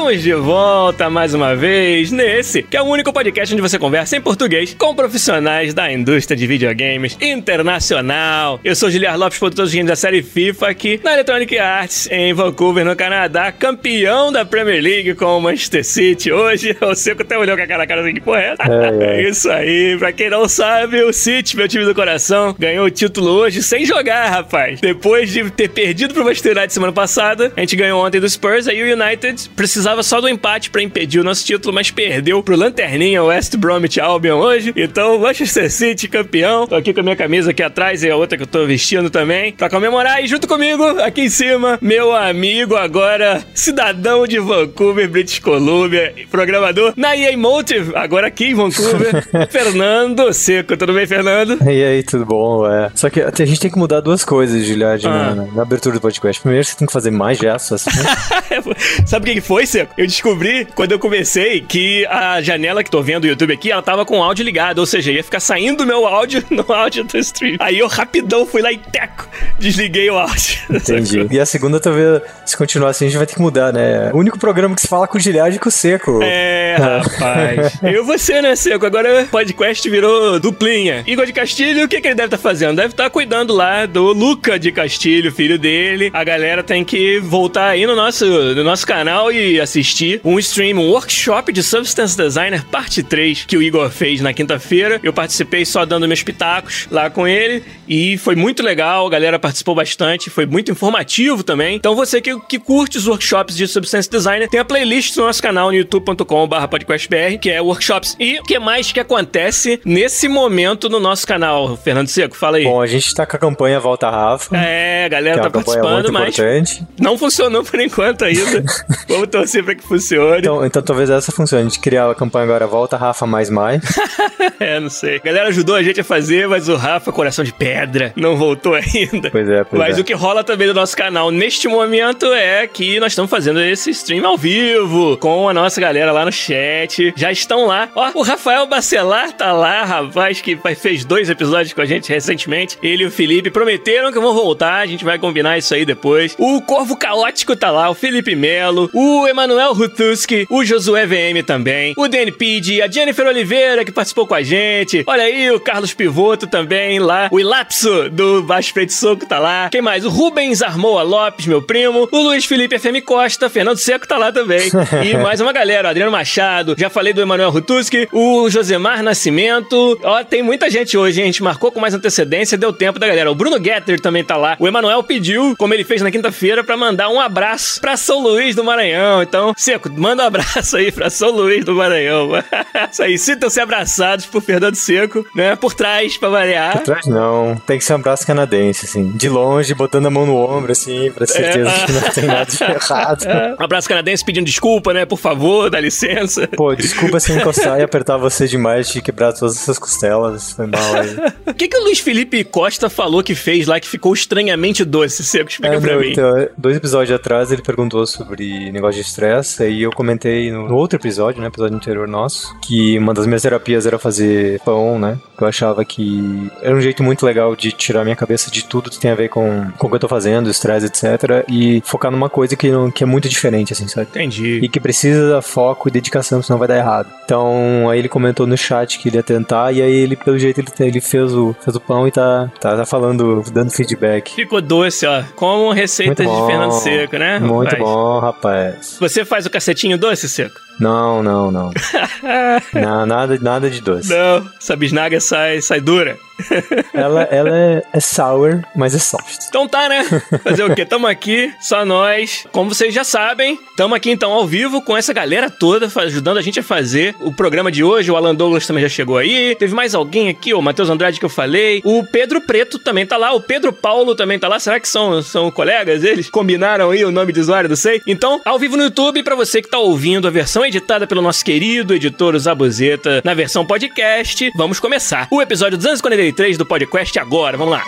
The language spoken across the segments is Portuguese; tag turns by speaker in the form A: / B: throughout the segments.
A: Estamos de volta mais uma vez nesse, que é o único podcast onde você conversa em português com profissionais da indústria de videogames internacional. Eu sou Giliar Lopes, produtor dos games da série FIFA aqui na Electronic Arts, em Vancouver, no Canadá, campeão da Premier League com o Manchester City. Hoje, o Seco até olhou com aquela cara assim, que porra é?
B: É, é.
A: Isso aí, pra quem não sabe, o City, meu time do coração, ganhou o título hoje sem jogar, rapaz. Depois de ter perdido pro Manchester United semana passada, a gente ganhou ontem do Spurs, aí o United precisava só do empate pra impedir o nosso título, mas perdeu pro Lanterninha West Bromwich Albion hoje. Então, Manchester City campeão. Tô aqui com a minha camisa aqui atrás e a outra que eu tô vestindo também, pra comemorar. E junto comigo, aqui em cima, meu amigo agora, cidadão de Vancouver, British Columbia, programador na EA Motive, agora aqui em Vancouver, Fernando Seco. Tudo bem, Fernando?
B: E aí, tudo bom? É. Só que a gente tem que mudar duas coisas, Giliard,
A: Ah.
B: na, na- abertura do podcast. Primeiro, você tem que fazer mais gestos. Assim.
A: Sabe o que foi, Seco? Eu descobri quando eu comecei que a janela que tô vendo do YouTube aqui, ela tava com o áudio ligado, ou seja, ia ficar saindo o meu áudio no áudio do stream. Aí eu rapidão fui lá e teco, desliguei o áudio.
B: Entendi. E a segunda, talvez, se continuar assim, a gente vai ter que mudar, né? O único programa que se fala com o Giliard é com o Seco.
A: É, rapaz. Eu e você, né, Seco? Agora o podcast virou duplinha. Igor de Castilho, o que, que ele deve estar fazendo? Deve estar cuidando lá do Luca de Castilho, filho dele. A galera tem que voltar aí no nosso, no nosso canal e assistir um stream, um workshop de Substance Designer parte 3 que o Igor fez na quinta-feira. Eu participei só dando meus pitacos lá com ele e foi muito legal. A galera participou bastante, foi muito informativo também. Então você que, que curte os workshops de Substance Designer, tem a playlist no nosso canal no youtube.com.br podcastbr, que é workshops. E o que mais que acontece nesse momento no nosso canal? Fernando Seco, fala aí.
B: Bom, a gente tá com a campanha Volta Rafa.
A: É, a
B: Que
A: galera
B: é
A: tá participando, mas
B: importante.
A: não funcionou por enquanto ainda. Vamos torcer pra que funcione.
B: Então, então talvez essa funcione. A gente criar a campanha agora Volta Rafa Mais Mais.
A: é, não sei. A galera ajudou a gente a fazer, mas o Rafa, coração de pedra, não voltou ainda.
B: Pois é, pois
A: Mas
B: é.
A: o que rola também no nosso canal neste momento é que nós estamos fazendo esse stream ao vivo com a nossa galera lá no chat. Já estão lá. Ó, o Rafael Bacelar tá lá, rapaz, que fez dois episódios com a gente recentemente. Ele e o Felipe prometeram que vão voltar. A gente vai combinar isso aí depois. O Corvo Caótico tá lá, o Felipe Melo, o Emanuel Rutuski, o Josué VM também, o DNPD, a Jennifer Oliveira que participou com a gente. Olha aí, o Carlos Pivoto também lá. O Ilapso do Baixo Preto Soco tá lá. Quem mais? O Rubens Armoa Lopes, meu primo. O Luiz Felipe FM Costa. Fernando Seco tá lá também. E mais uma galera. O Adriano Machado. Já falei do Emanuel Rutuski. O Josemar Nascimento. Ó, tem muita gente hoje, hein? A gente marcou com mais antecedência. Deu tempo da galera. O Bruno Getter também tá lá. O Emanuel pediu, como ele fez na quinta-feira, pra mandar um abraço pra São Luís do Maranhão. Então, Seco, manda um abraço aí pra São Luís do Maranhão. Isso aí, sintam-se abraçados por Fernando Seco, né? Por trás, pra variar.
B: Atrás não. Tem que ser um abraço canadense, assim. De longe, botando a mão no ombro, assim, pra certeza
A: É.
B: que não tem nada de errado.
A: Um abraço canadense pedindo desculpa, né? Por favor, dá licença.
B: Pô, desculpa se encostar e apertar você demais, te quebrar todas essas costelas. Foi mal aí.
A: O que, que o Luiz Felipe Costa falou que fez lá que ficou estranhamente doce? Seco, explica
B: É,
A: pra
B: não,
A: mim.
B: então, dois episódios atrás ele perguntou sobre negócio de estresse, aí eu comentei no, no outro episódio, né, episódio anterior nosso, que uma das minhas terapias era fazer pão, né, que eu achava que era um jeito muito legal de tirar minha cabeça de tudo que tem a ver com, com o que eu tô fazendo, estresse, etc, e focar numa coisa que, não, que é muito diferente, assim, sabe?
A: Entendi.
B: E que precisa foco e dedicação, senão vai dar errado. Então, aí ele comentou no chat que ele ia tentar, e aí ele, pelo jeito, ele, ele fez, o, fez o pão e tá, tá, tá falando, dando feedback.
A: Ficou doce, ó. Como receitas
B: Muito
A: de. Fernando Seco, né?
B: Muito
A: rapaz?
B: bom, rapaz.
A: Você faz o cacetinho doce, Seco?
B: Não, não, não. não, nada, nada de doce.
A: Não, essa bisnaga sai, sai dura.
B: ela ela é, é, sour, mas é soft.
A: Então tá, né? Fazer o quê? Tamo aqui, só nós. Como vocês já sabem, tamo aqui então ao vivo com essa galera toda, ajudando a gente a fazer o programa de hoje. O Alan Douglas também já chegou aí. Teve mais alguém aqui, o Matheus Andrade que eu falei. O Pedro Preto também tá lá. O Pedro Paulo também tá lá. Será que são, são colegas? Eles combinaram aí o nome de usuário do Sei? Então, ao vivo no YouTube, para você que tá ouvindo a versão editada pelo nosso querido editor Zabuzeta na versão podcast, vamos começar. O episódio 243 do podcast agora. Vamos lá.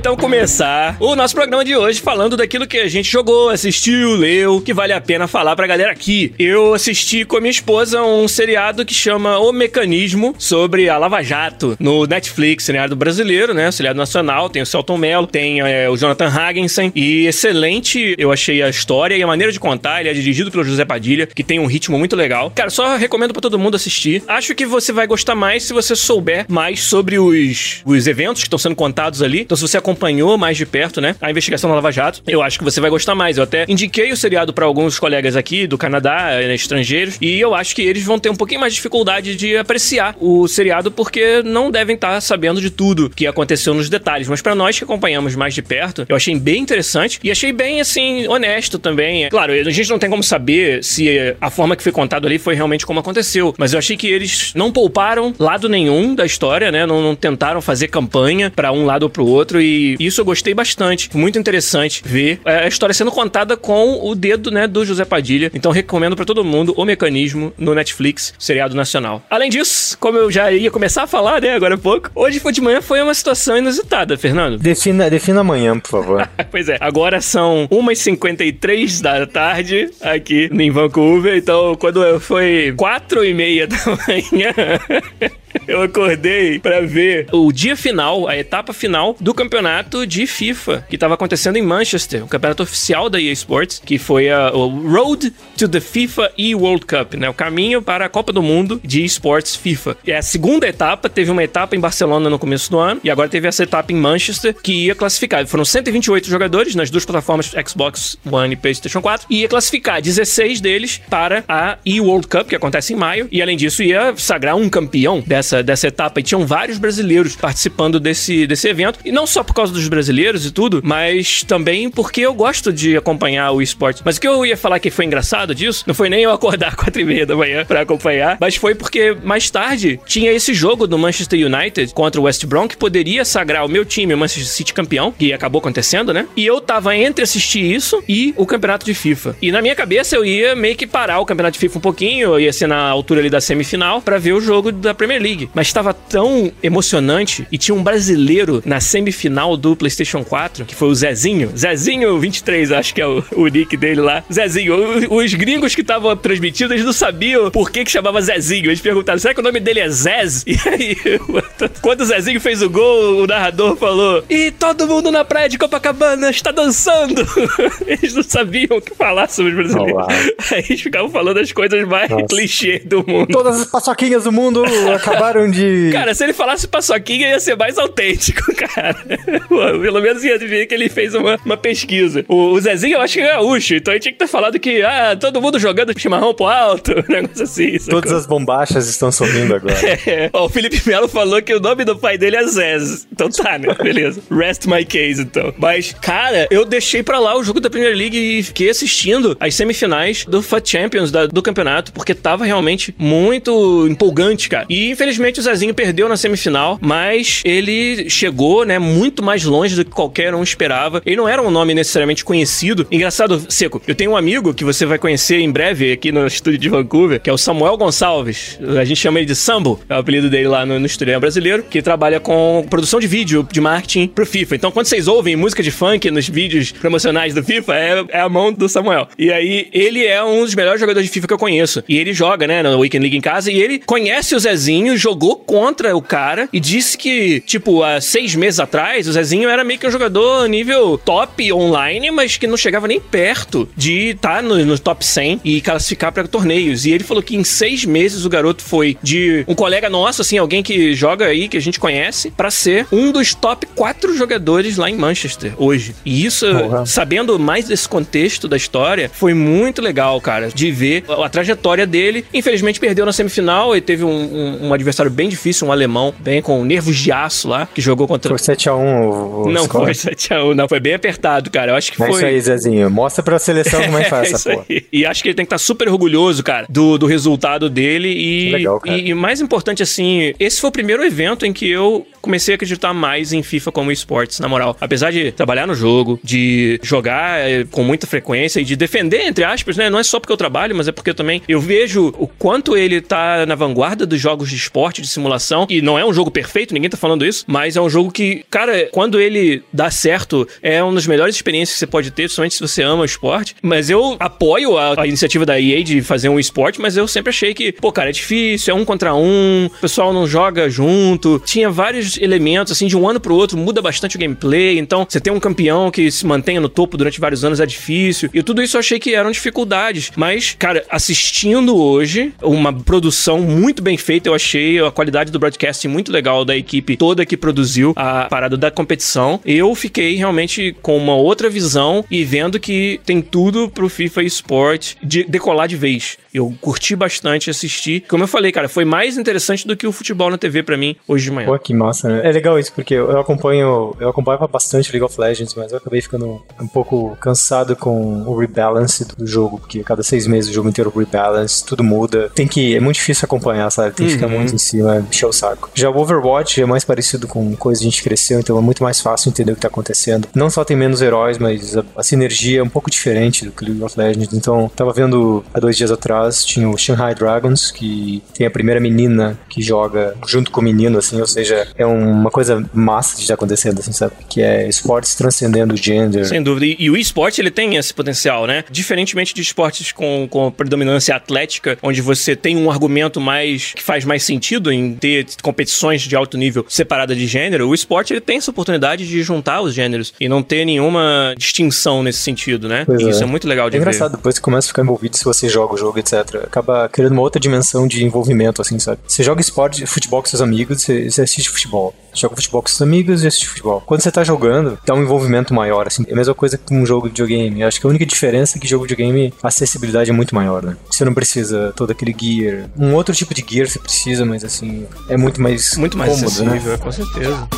A: Então começar o nosso programa de hoje falando daquilo que a gente jogou, assistiu, leu, que vale a pena falar pra galera aqui. Eu assisti com a minha esposa um seriado que chama O Mecanismo sobre a Lava Jato no Netflix, seriado brasileiro, né? Seriado nacional, tem o Celton Mello, tem é, o Jonathan Hagensen e excelente, eu achei a história e a maneira de contar. Ele é dirigido pelo José Padilha, que tem um ritmo muito legal. Cara, só recomendo para todo mundo assistir. Acho que você vai gostar mais se você souber mais sobre os, os eventos que estão sendo contados ali. Então, se você acompanhou mais de perto, né, a investigação da Lava Jato, eu acho que você vai gostar mais. Eu até indiquei o seriado para alguns colegas aqui do Canadá, né, estrangeiros, e eu acho que eles vão ter um pouquinho mais de dificuldade de apreciar o seriado porque não devem estar sabendo de tudo que aconteceu nos detalhes. Mas para nós que acompanhamos mais de perto, eu achei bem interessante e achei bem assim honesto também. Claro, a gente não tem como saber se a forma que foi contado ali foi realmente como aconteceu, mas eu achei que eles não pouparam lado nenhum da história, né? Não, não tentaram fazer campanha para um lado ou pro outro e e isso eu gostei bastante. Muito interessante ver a história sendo contada com o dedo, né, do José Padilha. Então recomendo para todo mundo o mecanismo no Netflix, seriado nacional. Além disso, como eu já ia começar a falar, né, agora há pouco, hoje foi de manhã foi uma situação inusitada, Fernando.
B: Defina, defina amanhã, por favor.
A: pois é, agora são 1h53 da tarde aqui em Vancouver, então quando foi 4 e meia da manhã, eu acordei para ver o dia final, a etapa final do campeonato de FIFA, que estava acontecendo em Manchester, o campeonato oficial da EA Sports, que foi a, o Road to the FIFA e World Cup, né? O caminho para a Copa do Mundo de esportes FIFA. E a segunda etapa, teve uma etapa em Barcelona no começo do ano, e agora teve essa etapa em Manchester, que ia classificar. Foram 128 jogadores nas duas plataformas Xbox One e PlayStation 4, e ia classificar 16 deles para a E World Cup, que acontece em maio, e além disso ia sagrar um campeão dessa dessa, dessa etapa e tinham vários brasileiros participando desse, desse evento. E não só por causa dos brasileiros e tudo, mas também porque eu gosto de acompanhar o esporte. Mas o que eu ia falar que foi engraçado disso, não foi nem eu acordar quatro e meia da manhã para acompanhar, mas foi porque mais tarde tinha esse jogo do Manchester United contra o West Brom que poderia sagrar o meu time, o Manchester City campeão, que acabou acontecendo, né? E eu tava entre assistir isso e o campeonato de FIFA. E na minha cabeça eu ia meio que parar o campeonato de FIFA um pouquinho, eu ia ser na altura ali da semifinal para ver o jogo da Premier League. League, mas estava tão emocionante e tinha um brasileiro na semifinal do PlayStation 4, que foi o Zezinho. Zezinho 23, acho que é o, o nick dele lá. Zezinho, os gringos que estavam transmitindo, eles não sabiam por que que chamava Zezinho. Eles perguntaram, será que o nome dele é Zez? E aí, quando o Zezinho fez o gol, o narrador falou, e todo mundo na praia de Copacabana está dançando. Eles não sabiam o que falar sobre os brasileiros. Aí eles ficavam falando as coisas mais Nossa. clichê do mundo.
B: Todas as paçoquinhas do mundo acabaram acabaram de.
A: Cara, se ele falasse paçoquinha, ia ser mais autêntico, cara. Pelo menos ia ver que ele fez uma, uma pesquisa. O, o, Zezinho, eu acho que é gaúcho, então ele tinha que ter falado que, ah, todo mundo jogando chimarrão pro alto, um negócio assim.
B: Todas as bombachas estão sumindo agora.
A: É. Ó, o Felipe Melo falou que o nome do pai dele é Zez. Então tá, né? Beleza. Rest my case, então. Mas, cara, eu deixei pra lá o jogo da Premier League e fiquei assistindo as semifinais do FUT Champions da, do campeonato, porque tava realmente muito empolgante, cara. E, infelizmente, Infelizmente o Zezinho perdeu na semifinal, mas ele chegou, né, muito mais longe do que qualquer um esperava. Ele não era um nome necessariamente conhecido. Engraçado, Seco, eu tenho um amigo que você vai conhecer em breve aqui no estúdio de Vancouver, que é o Samuel Gonçalves. A gente chama ele de Sambo, é o apelido dele lá no, no estúdio brasileiro, que trabalha com produção de vídeo, de marketing pro FIFA. Então, quando vocês ouvem música de funk nos vídeos promocionais do FIFA, é, é a mão do Samuel. E aí, ele é um dos melhores jogadores de FIFA que eu conheço. E ele joga, né, na Weekend League em casa, e ele conhece o Zezinho, jogou contra o cara e disse que, tipo, há seis meses atrás, o Zezinho era meio que um jogador nível top online, mas que não chegava nem perto de estar tá no, no, top 100 e classificar para torneios. E ele falou que em seis meses o garoto foi de um colega nosso, assim, alguém que joga aí, que a gente conhece, para ser um dos top quatro jogadores lá em Manchester hoje. E isso, sabendo mais desse contexto da história, foi muito legal, cara, de ver a, a trajetória dele. Infelizmente perdeu na semifinal e teve um, um, um, adversário bem difícil, um alemão, bem com nervos de aço lá, que jogou contra.
B: Foi 7x1 o,
A: o Não score. foi 7x1, não, foi bem apertado, cara. Eu acho que
B: é
A: foi.
B: isso aí, Zezinho. Mostra pra seleção como é que faz essa porra.
A: E acho que ele tem que estar super orgulhoso, cara, do, do resultado dele. E, legal, cara. E, e mais importante, assim, esse foi o primeiro evento em que eu comecei a acreditar mais em FIFA como esportes, na moral. Apesar de trabalhar no jogo, de jogar é, com muita frequência e de defender, entre aspas, né? Não é só porque eu trabalho, mas é porque eu também eu vejo o quanto ele tá na vanguarda dos jogos de esporte, de simulação. E não é um jogo perfeito, ninguém tá falando isso, mas é um jogo que, cara, quando ele dá certo, é uma das melhores experiências que você pode ter, somente se você ama o esporte. Mas eu apoio a, a iniciativa da EA de fazer um esporte, mas eu sempre achei que, pô, cara, é difícil, é um contra um, o pessoal não joga junto. Tinha vários elementos, assim, de um ano pro outro, muda bastante o gameplay. Então, você tem um campeão que se mantenha no topo durante vários anos é difícil. E tudo isso eu achei que eram dificuldades. Mas, cara, assistindo hoje, uma produção muito bem feita, eu achei a qualidade do broadcast muito legal da equipe toda que produziu a parada da competição. Eu fiquei realmente com uma outra visão e vendo que tem tudo pro FIFA Esporte de decolar de vez. Eu curti bastante assistir. Como eu falei, cara, foi mais interessante do que o futebol na TV para mim hoje de manhã.
B: Pô, que massa, né? É legal isso, porque eu acompanho, eu acompanhava bastante League of Legends, mas eu acabei ficando um pouco cansado com o rebalance do jogo, porque cada seis meses o jogo inteiro rebalance, tudo muda. Tem que, é muito difícil acompanhar, sabe? Tem que uhum. ficar muito em cima, encher o saco. Já o Overwatch é mais parecido com coisa que a gente cresceu, então é muito mais fácil entender o que tá acontecendo. Não só tem menos heróis, mas a, a sinergia é um pouco diferente do que League of Legends. Então, tava vendo há dois dias atrás tinha o Shanghai Dragons, que tem a primeira menina que joga junto com o menino, assim, ou seja, é uma coisa massa de estar acontecendo, assim, sabe? Que é esportes transcendendo o gender.
A: Sem dúvida. E, e o esporte, ele tem esse potencial, né? Diferentemente de esportes com, com predominância atlética, onde você tem um argumento mais que faz mais sentido em ter competições de alto nível separadas de gênero, o esporte ele tem essa oportunidade de juntar os gêneros e não ter nenhuma distinção nesse sentido, né? Pois isso é. é muito legal de
B: é
A: ver.
B: É engraçado, depois você começa a ficar envolvido se você joga o jogo, etc acaba criando uma outra dimensão de envolvimento, assim, sabe? Você joga esporte, futebol com seus amigos, você, você assiste futebol. Você joga futebol com seus amigos e assiste futebol. Quando você tá jogando, dá um envolvimento maior, assim. É a mesma coisa que um jogo de videogame. Eu acho que a única diferença é que jogo de videogame, a acessibilidade é muito maior, né? Você não precisa todo aquele gear. Um outro tipo de gear você precisa, mas assim, é muito mais
A: Muito mais
B: cômodo,
A: né? acessível, né? com certeza.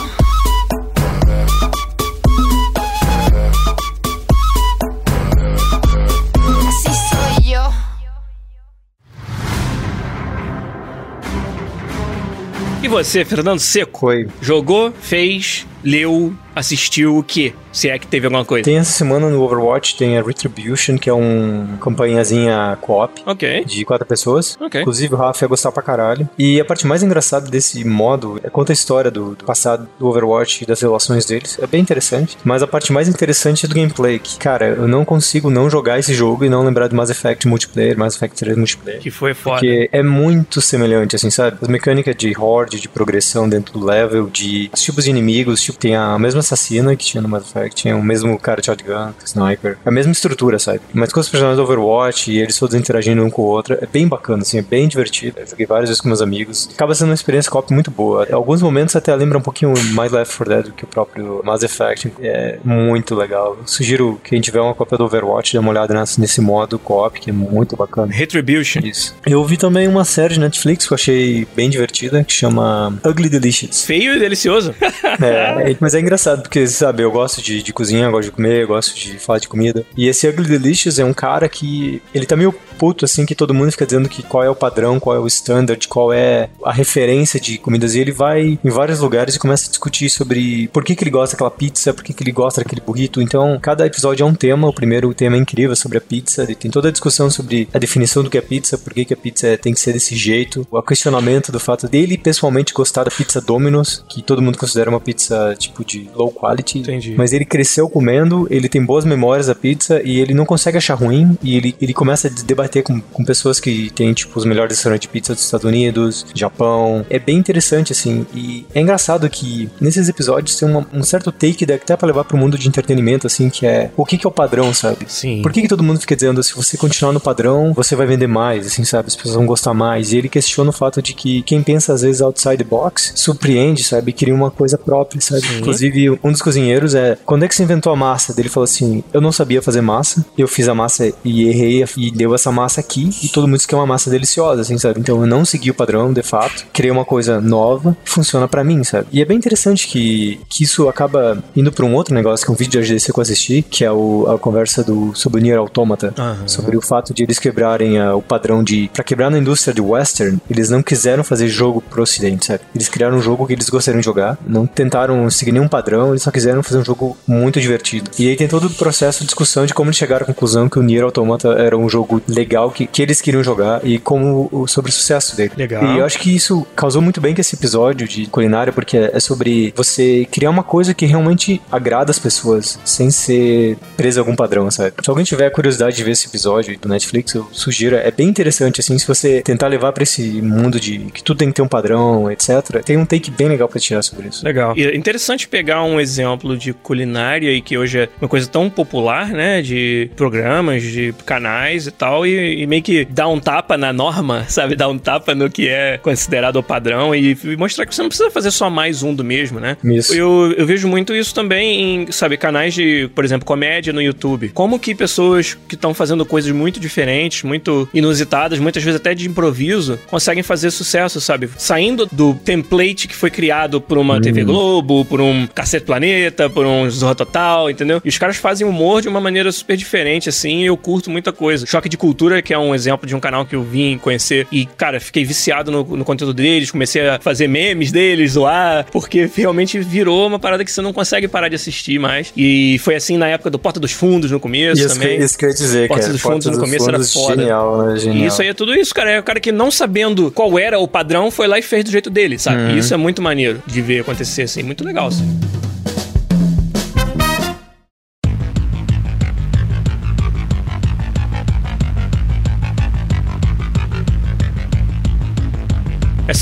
A: E você, Fernando Seco?
B: Oi.
A: Jogou, fez, leu, assistiu o quê? Se é que teve alguma coisa.
B: Tem essa semana no Overwatch, tem a Retribution, que é um campanhazinha co-op.
A: Ok.
B: De quatro pessoas.
A: Ok.
B: Inclusive o Rafa ia gostar pra caralho. E a parte mais engraçada desse modo é conta a história do, do passado do Overwatch e das relações deles. É bem interessante. Mas a parte mais interessante é do gameplay. Que, cara, eu não consigo não jogar esse jogo e não lembrar do Mass Effect multiplayer, Mass Effect 3 multiplayer.
A: Que foi foda.
B: Porque é muito semelhante, assim, sabe? As mecânicas de horde, de progressão dentro do level, de os tipos de inimigos, tipo, tem a mesma assassina que tinha no Mass Effect, tinha o mesmo cara de shotgun, sniper, a mesma estrutura, sabe? Mas com os personagens do Overwatch e eles todos interagindo um com o outro, é bem bacana, assim, é bem divertido. Eu joguei várias vezes com meus amigos. Acaba sendo uma experiência co muito boa. Em alguns momentos até lembra um pouquinho mais Left 4 Dead do que o próprio Mass Effect. É muito legal. Eu sugiro que quem tiver uma cópia do Overwatch dê uma olhada nesse, nesse modo co-op, que é muito bacana.
A: Retribution.
B: Isso. Eu vi também uma série de Netflix que eu achei bem divertida, que chama Ugly Delicious.
A: Feio e delicioso.
B: é, mas é engraçado porque, sabe, eu gosto de, de cozinhar, gosto de comer, gosto de falar de comida. E esse Ugly Delicious é um cara que. Ele tá meio puto, assim, que todo mundo fica dizendo que qual é o padrão, qual é o standard, qual é a referência de comidas. E ele vai em vários lugares e começa a discutir sobre por que, que ele gosta daquela pizza, por que, que ele gosta daquele burrito. Então, cada episódio é um tema. O primeiro tema é incrível sobre a pizza. Ele tem toda a discussão sobre a definição do que é pizza, por que, que a pizza tem que ser desse jeito. O questionamento do fato dele pessoalmente gostar da pizza Domino's, que todo mundo considera uma pizza tipo de low quality.
A: Entendi.
B: Mas ele cresceu comendo, ele tem boas memórias da pizza e ele não consegue achar ruim e ele, ele começa a debater debater com, com pessoas que têm, tipo, os melhores restaurantes de pizza dos Estados Unidos, Japão. É bem interessante, assim. E é engraçado que nesses episódios tem uma, um certo take que até pra levar pro mundo de entretenimento, assim, que é o que, que é o padrão, sabe?
A: Sim.
B: Por que, que todo mundo fica dizendo, se você continuar no padrão, você vai vender mais, assim, sabe? As pessoas vão gostar mais. E ele questiona o fato de que quem pensa, às vezes, outside the box, surpreende, sabe? Cria uma coisa própria, sabe?
A: Sim.
B: Inclusive, um dos cozinheiros é, quando é que você inventou a massa? Ele falou assim, eu não sabia fazer massa, eu fiz a massa e errei e deu essa massa aqui, e todo mundo diz que é uma massa deliciosa, assim, sabe? Então eu não segui o padrão, de fato, criei uma coisa nova, funciona pra mim, sabe? E é bem interessante que, que isso acaba indo pra um outro negócio, que é um vídeo de AGDC que eu assisti, que é o, a conversa do, sobre o Nier Automata,
A: Aham.
B: sobre o fato de eles quebrarem ah, o padrão de... Pra quebrar na indústria de western, eles não quiseram fazer jogo pro ocidente, sabe? Eles criaram um jogo que eles gostariam de jogar, não tentaram seguir nenhum padrão, eles só quiseram fazer um jogo muito divertido. E aí tem todo o processo de discussão de como eles chegaram à conclusão que o Nier Automata era um jogo legal, que, que eles queriam jogar, e como o- sobre o sucesso dele.
A: Legal.
B: E eu acho que isso causou muito bem com esse episódio de culinária, porque é sobre você criar uma coisa que realmente agrada as pessoas, sem ser preso a algum padrão, sabe? Se alguém tiver curiosidade de ver esse episódio do Netflix, eu sugiro. É bem interessante, assim, se você tentar levar pra esse mundo de que tudo tem que ter um padrão, etc. Tem um take bem legal pra tirar sobre isso.
A: Legal. E é interessante pegar um exemplo de culinária e que hoje é uma coisa tão popular, né? De programas, de canais e tal, e, e meio que dar um tapa na norma, sabe? Dar um tapa no que é considerado o padrão e, e mostrar que você não precisa fazer só mais um do mesmo, né?
B: Isso.
A: Eu, eu vejo muito isso também em, sabe, canais de, por exemplo, comédia no YouTube. Como que pessoas que estão fazendo coisas muito diferentes, muito inusitadas, muitas vezes até de improviso, conseguem fazer sucesso, sabe? Saindo do template que foi criado por uma TV Globo, por um Cacete Planeta, por um Zorra Total, entendeu? E os caras fazem humor de uma maneira super diferente, assim, e eu curto muita coisa. Choque de Cultura, que é um exemplo de um canal que eu vim conhecer e, cara, fiquei viciado no, no conteúdo deles, comecei a fazer memes deles, zoar, porque realmente virou uma parada que você não consegue parar de assistir mais. E foi assim na época do Porta dos Fundos no começo
B: Isso que,
A: também.
B: isso que eu ia dizer,
A: Porta
B: cara.
A: dos Fundos no começo era foda.
B: Genial, né? Genial.
A: E isso aí é tudo isso, cara. É o cara que não sabendo qual era o padrão foi lá e fez do jeito dele, sabe? E isso é muito maneiro de ver acontecer, assim. Muito legal, assim.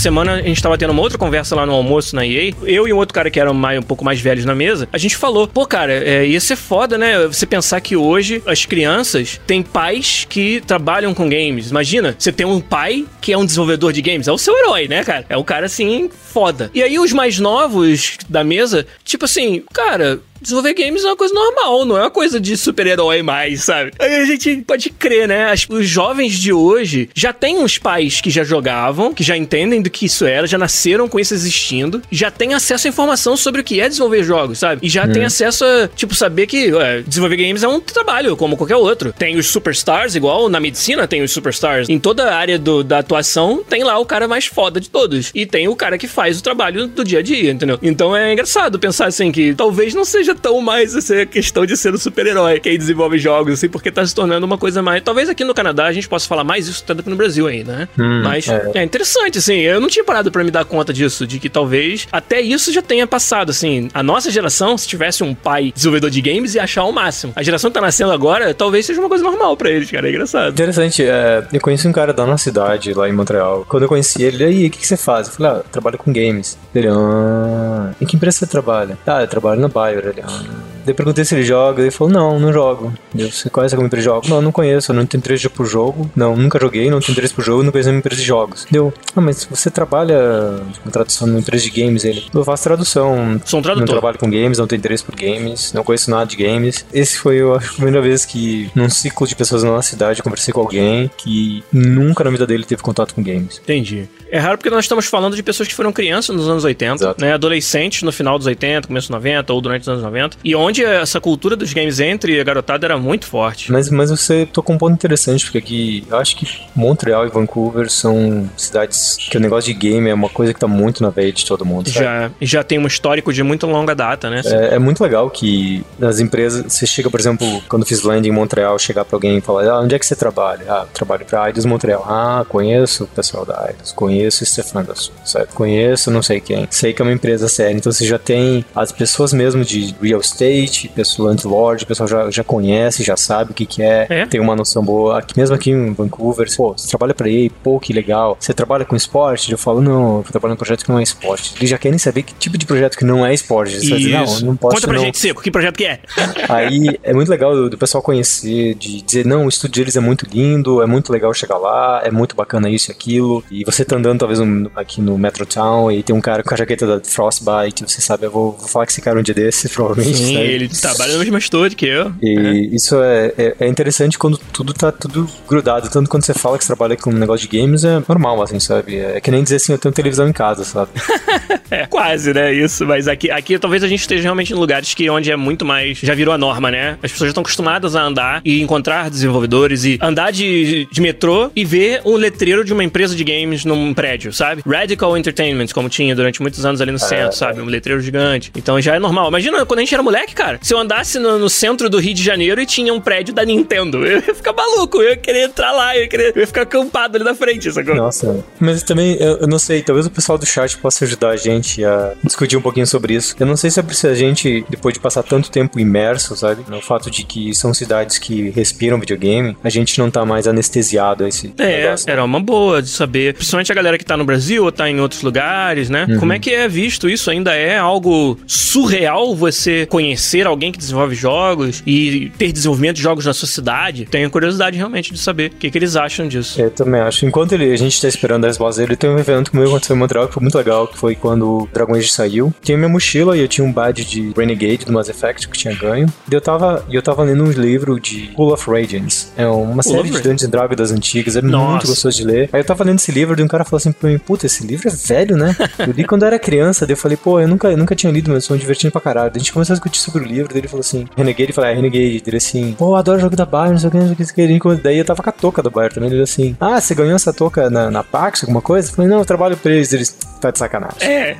A: Semana a gente tava tendo uma outra conversa lá no almoço na EA. Eu e um outro cara que eram mais, um pouco mais velhos na mesa, a gente falou, pô, cara, é, ia ser foda, né? Você pensar que hoje as crianças têm pais que trabalham com games. Imagina, você tem um pai que é um desenvolvedor de games. É o seu herói, né, cara? É um cara assim, foda. E aí os mais novos da mesa, tipo assim, cara, desenvolver games é uma coisa normal, não é uma coisa de super-herói mais, sabe? Aí a gente pode crer, né? As- os jovens de hoje já têm uns pais que já jogavam, que já entendem do que isso era, já nasceram com isso existindo, já têm acesso à informação sobre o que é desenvolver jogos, sabe? E já
B: Uhum.
A: tem acesso a, tipo, saber que ué, desenvolver games é um trabalho, como qualquer outro. Tem os superstars, igual na medicina tem os superstars. Em toda a área do- da atuação, tem lá o cara mais foda de todos. E tem o cara que faz o trabalho do dia a dia, entendeu? Então é engraçado pensar assim que talvez não seja tão mais essa questão de ser um super-herói quem desenvolve jogos, assim, porque tá se tornando uma coisa mais. Talvez aqui no Canadá a gente possa falar mais isso até do que no Brasil ainda, né?
B: Hum,
A: Mas
B: é.
A: é. interessante, assim. Eu não tinha parado pra me dar conta disso, de que talvez até isso já tenha passado, assim. A nossa geração, se tivesse um pai desenvolvedor de games, ia achar o máximo. A geração que tá nascendo agora, talvez seja uma coisa normal pra eles, cara. É engraçado.
B: Interessante, é, eu conheci um cara da nossa cidade, lá em Montreal. Quando eu conheci ele, ele aí, o que, que você faz? Eu falei, ah, eu trabalho com games. Ele, ah, em que empresa você trabalha? Ah, eu trabalho na Bayer. Ele, ah. Daí eu perguntei se ele joga, ele falou, não, não jogo. Eu, você conhece alguma empresa de jogos? Não, não conheço, eu não tenho interesse por jogo. Não, nunca joguei, não tenho interesse por jogo, não conheço nenhuma empresa de jogos. Deu, ah, mas você trabalha com tradução numa empresa de games? Ele, eu faço tradução.
A: Sou um
B: Não
A: tradutor.
B: trabalho com games, não tenho interesse por games, não conheço nada de games. Esse foi, eu acho, a primeira vez que, num ciclo de pessoas na nossa cidade, eu conversei com alguém que nunca na vida dele teve contato com games.
A: Entendi. É raro porque nós estamos falando de pessoas que foram crianças nos anos 80,
B: Exato.
A: né? Adolescentes no final dos 80, começo dos 90 ou durante os anos 90. E onde essa cultura dos games entre a garotada era muito forte.
B: Mas, mas você tocou um ponto interessante, porque aqui, eu acho que Montreal e Vancouver são cidades que o negócio de game é uma coisa que tá muito na veia de todo mundo. sabe?
A: Já, já tem um histórico de muito longa data, né?
B: É, é muito legal que nas empresas, você chega, por exemplo, quando eu fiz landing em Montreal, chegar pra alguém e falar, ah, onde é que você trabalha? Ah, trabalho pra Aidos Montreal. Ah, conheço o pessoal da Aidos, conheço o Stefan da Sul? Conheço não sei quem. Sei que é uma empresa séria. Então você já tem as pessoas mesmo de real estate, State, pessoal Antilord, o pessoal já, já conhece, já sabe o que, que é,
A: É?
B: tem uma noção boa. Aqui, mesmo aqui em Vancouver, pô, você trabalha pra EA, pô, que legal. Você trabalha com esporte? Eu falo, não, eu trabalho num projeto que não é esporte. Eles já querem saber que tipo de projeto que não é esporte. Você dizer, não, não posso
A: Conta pra
B: não.
A: gente, Seco, que projeto que é?
B: Aí é muito legal do, do pessoal conhecer, de dizer, não, o estúdio deles é muito lindo, é muito legal chegar lá, é muito bacana isso e aquilo. E você tá andando talvez um- aqui no Metrotown e tem um cara com a jaqueta da Frostbite, você sabe, eu vou, vou falar com esse cara um dia desse, provavelmente.
A: Sim,
B: sabe?
A: Ele trabalha no mesmo estúdio que eu.
B: E isso é, é, é interessante quando tudo tá tudo grudado. Tanto quando você fala que você trabalha com um negócio de games, é normal, assim, sabe? É que nem dizer assim, eu tenho televisão em casa, sabe?
A: É, quase, né? Isso. Mas aqui, aqui talvez a gente esteja realmente em lugares que onde é muito mais. Já virou a norma, né? As pessoas já estão acostumadas a andar e encontrar desenvolvedores e andar de, de metrô e ver um letreiro de uma empresa de games num prédio, sabe? Radical Entertainment, como tinha durante muitos anos ali no centro, sabe? Um letreiro gigante. Então já é normal. Imagina quando a gente era moleque, cara. Se eu andasse no, no centro do Rio de Janeiro e tinha um prédio da Nintendo, eu ia ficar maluco. Eu ia querer entrar lá, eu ia, querer, eu ia ficar acampado ali na frente, sacou?
B: Nossa. Mas também, eu, eu não sei, talvez o pessoal do chat possa ajudar a gente a discutir um pouquinho sobre isso. Eu não sei se é se a gente, depois de passar tanto tempo imerso, sabe? No fato de que são cidades que respiram videogame, a gente não tá mais anestesiado a esse
A: É,
B: negócio.
A: era uma boa de saber. Principalmente a galera que tá no Brasil ou tá em outros lugares, né?
B: Uhum.
A: Como é que é visto isso? Ainda é algo surreal você conhecer alguém que desenvolve jogos e ter desenvolvimento de jogos na sua cidade? Tenho curiosidade realmente de saber o que, que eles acham disso.
B: Eu também acho. Enquanto ele, a gente tá esperando a resposta dele, tem um evento comigo que aconteceu em Montreal que foi muito legal, que foi quando o Dragon Age saiu. Tinha minha mochila e eu tinha um badge de Renegade do Mass Effect que eu tinha ganho. E eu tava, eu tava lendo um livro de Pool of Radiance. É uma série de? Dungeons and Dragons das antigas, é
A: Nossa.
B: muito gostoso de ler. Aí eu tava lendo esse livro e um cara falou assim pra mim, puta, esse livro é velho, né? Eu li quando eu era criança, daí eu falei, pô, eu nunca, eu nunca tinha lido, mas sou divertindo pra caralho. Daí a gente começou a discutir sobre livro, daí ele falou assim, Renegade, falei, ah, Renegade. Ele assim, pô, eu adoro jogo da Bayer, não sei o que, não sei o que, não sei o que. Daí eu tava com a touca da Bayer também, ele assim, ah, você ganhou essa touca na, na Pax, alguma coisa? Eu falei, não, eu trabalho pra eles, eles, tá de sacanagem.
A: É,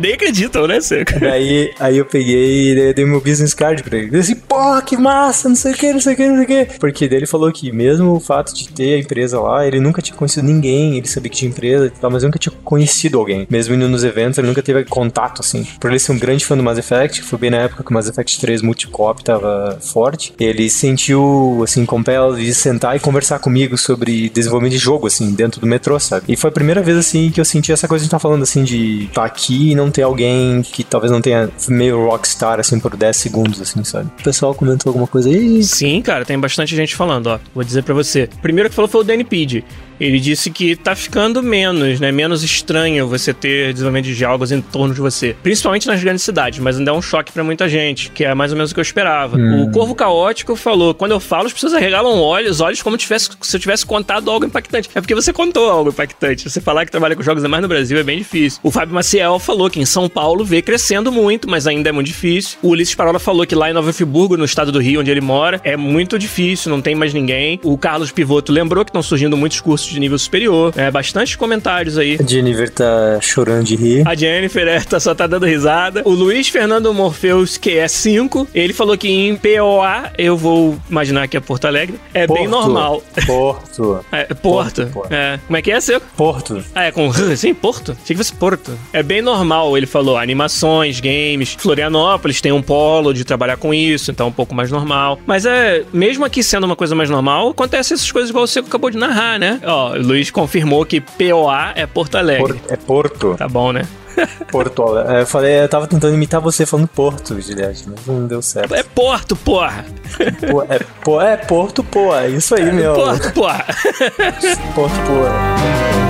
A: nem acreditam, né, Seco?
B: Daí aí eu peguei e dei meu business card pra ele. Ele disse, pô, que massa, não sei o que, não sei o que, não sei o que. Porque daí ele falou que mesmo o fato de ter a empresa lá, ele nunca tinha conhecido ninguém, ele sabia que tinha empresa e tal, mas nunca tinha conhecido alguém. Mesmo indo nos eventos, ele nunca teve contato, assim. Por ele ser um grande fã do Mass Effect, foi bem na época que o Mass Effect 3 Multicop tava forte, ele sentiu, assim, compel de sentar e conversar comigo sobre desenvolvimento de jogo, assim, dentro do metrô, sabe? E foi a primeira vez, assim, que eu senti essa coisa que a gente tá falando, assim, de estar aqui e não ter alguém que talvez não tenha meio rockstar, assim, por 10 segundos, assim, sabe? O pessoal comentou alguma coisa aí.
A: Sim, cara, tem bastante gente falando, ó. Vou dizer pra você. Primeiro que falou foi o Danny Pide. Ele disse que tá ficando menos, né? Menos estranho você ter desenvolvimento de jogos em torno de você. Principalmente nas grandes cidades, mas ainda é um choque pra muita gente, que é mais ou menos o que eu esperava. O Corvo Caótico falou: quando eu falo, as pessoas arregalam olhos, os olhos como tivesse, se eu tivesse contado algo impactante. É porque você contou algo impactante. Você falar que trabalha com jogos mais no Brasil é bem difícil. O Fábio Maciel falou que em São Paulo vê crescendo muito, mas ainda é muito difícil. O Ulisses Parola falou que lá em Nova Friburgo, no estado do Rio, onde ele mora, é muito difícil, não tem mais ninguém. O Carlos Pivoto lembrou que estão surgindo muitos cursos de nível superior. É, bastante comentários aí.
B: A Jennifer tá chorando de rir.
A: A Jennifer é, tá, só tá dando risada. O Luiz Fernando Morpheus, que é 5, ele falou que em POA, eu vou imaginar que é Porto Alegre, é bem
B: Porto.
A: normal.
B: Porto.
A: É, Porto.
B: Porto, Porto.
A: É. Como é que é, seu?
B: Porto.
A: Ah, é com R, sim, Porto? Achei que fosse Porto. É bem normal, ele falou. Animações, games. Florianópolis tem um polo de trabalhar com isso, então é um pouco mais normal. Mas é, mesmo aqui sendo uma coisa mais normal, acontece essas coisas igual você acabou de narrar, né? Ó, o Luiz confirmou que POA é Porto Alegre.
B: Por- é Porto.
A: Tá bom, né?
B: Porto. É, Eu falei, eu tava tentando imitar você falando Porto, Juliette, mas não deu certo.
A: É Porto, porra!
B: É, pô, é Porto, pô, é isso aí, meu.
A: Porto, porra!
B: Porto, pô.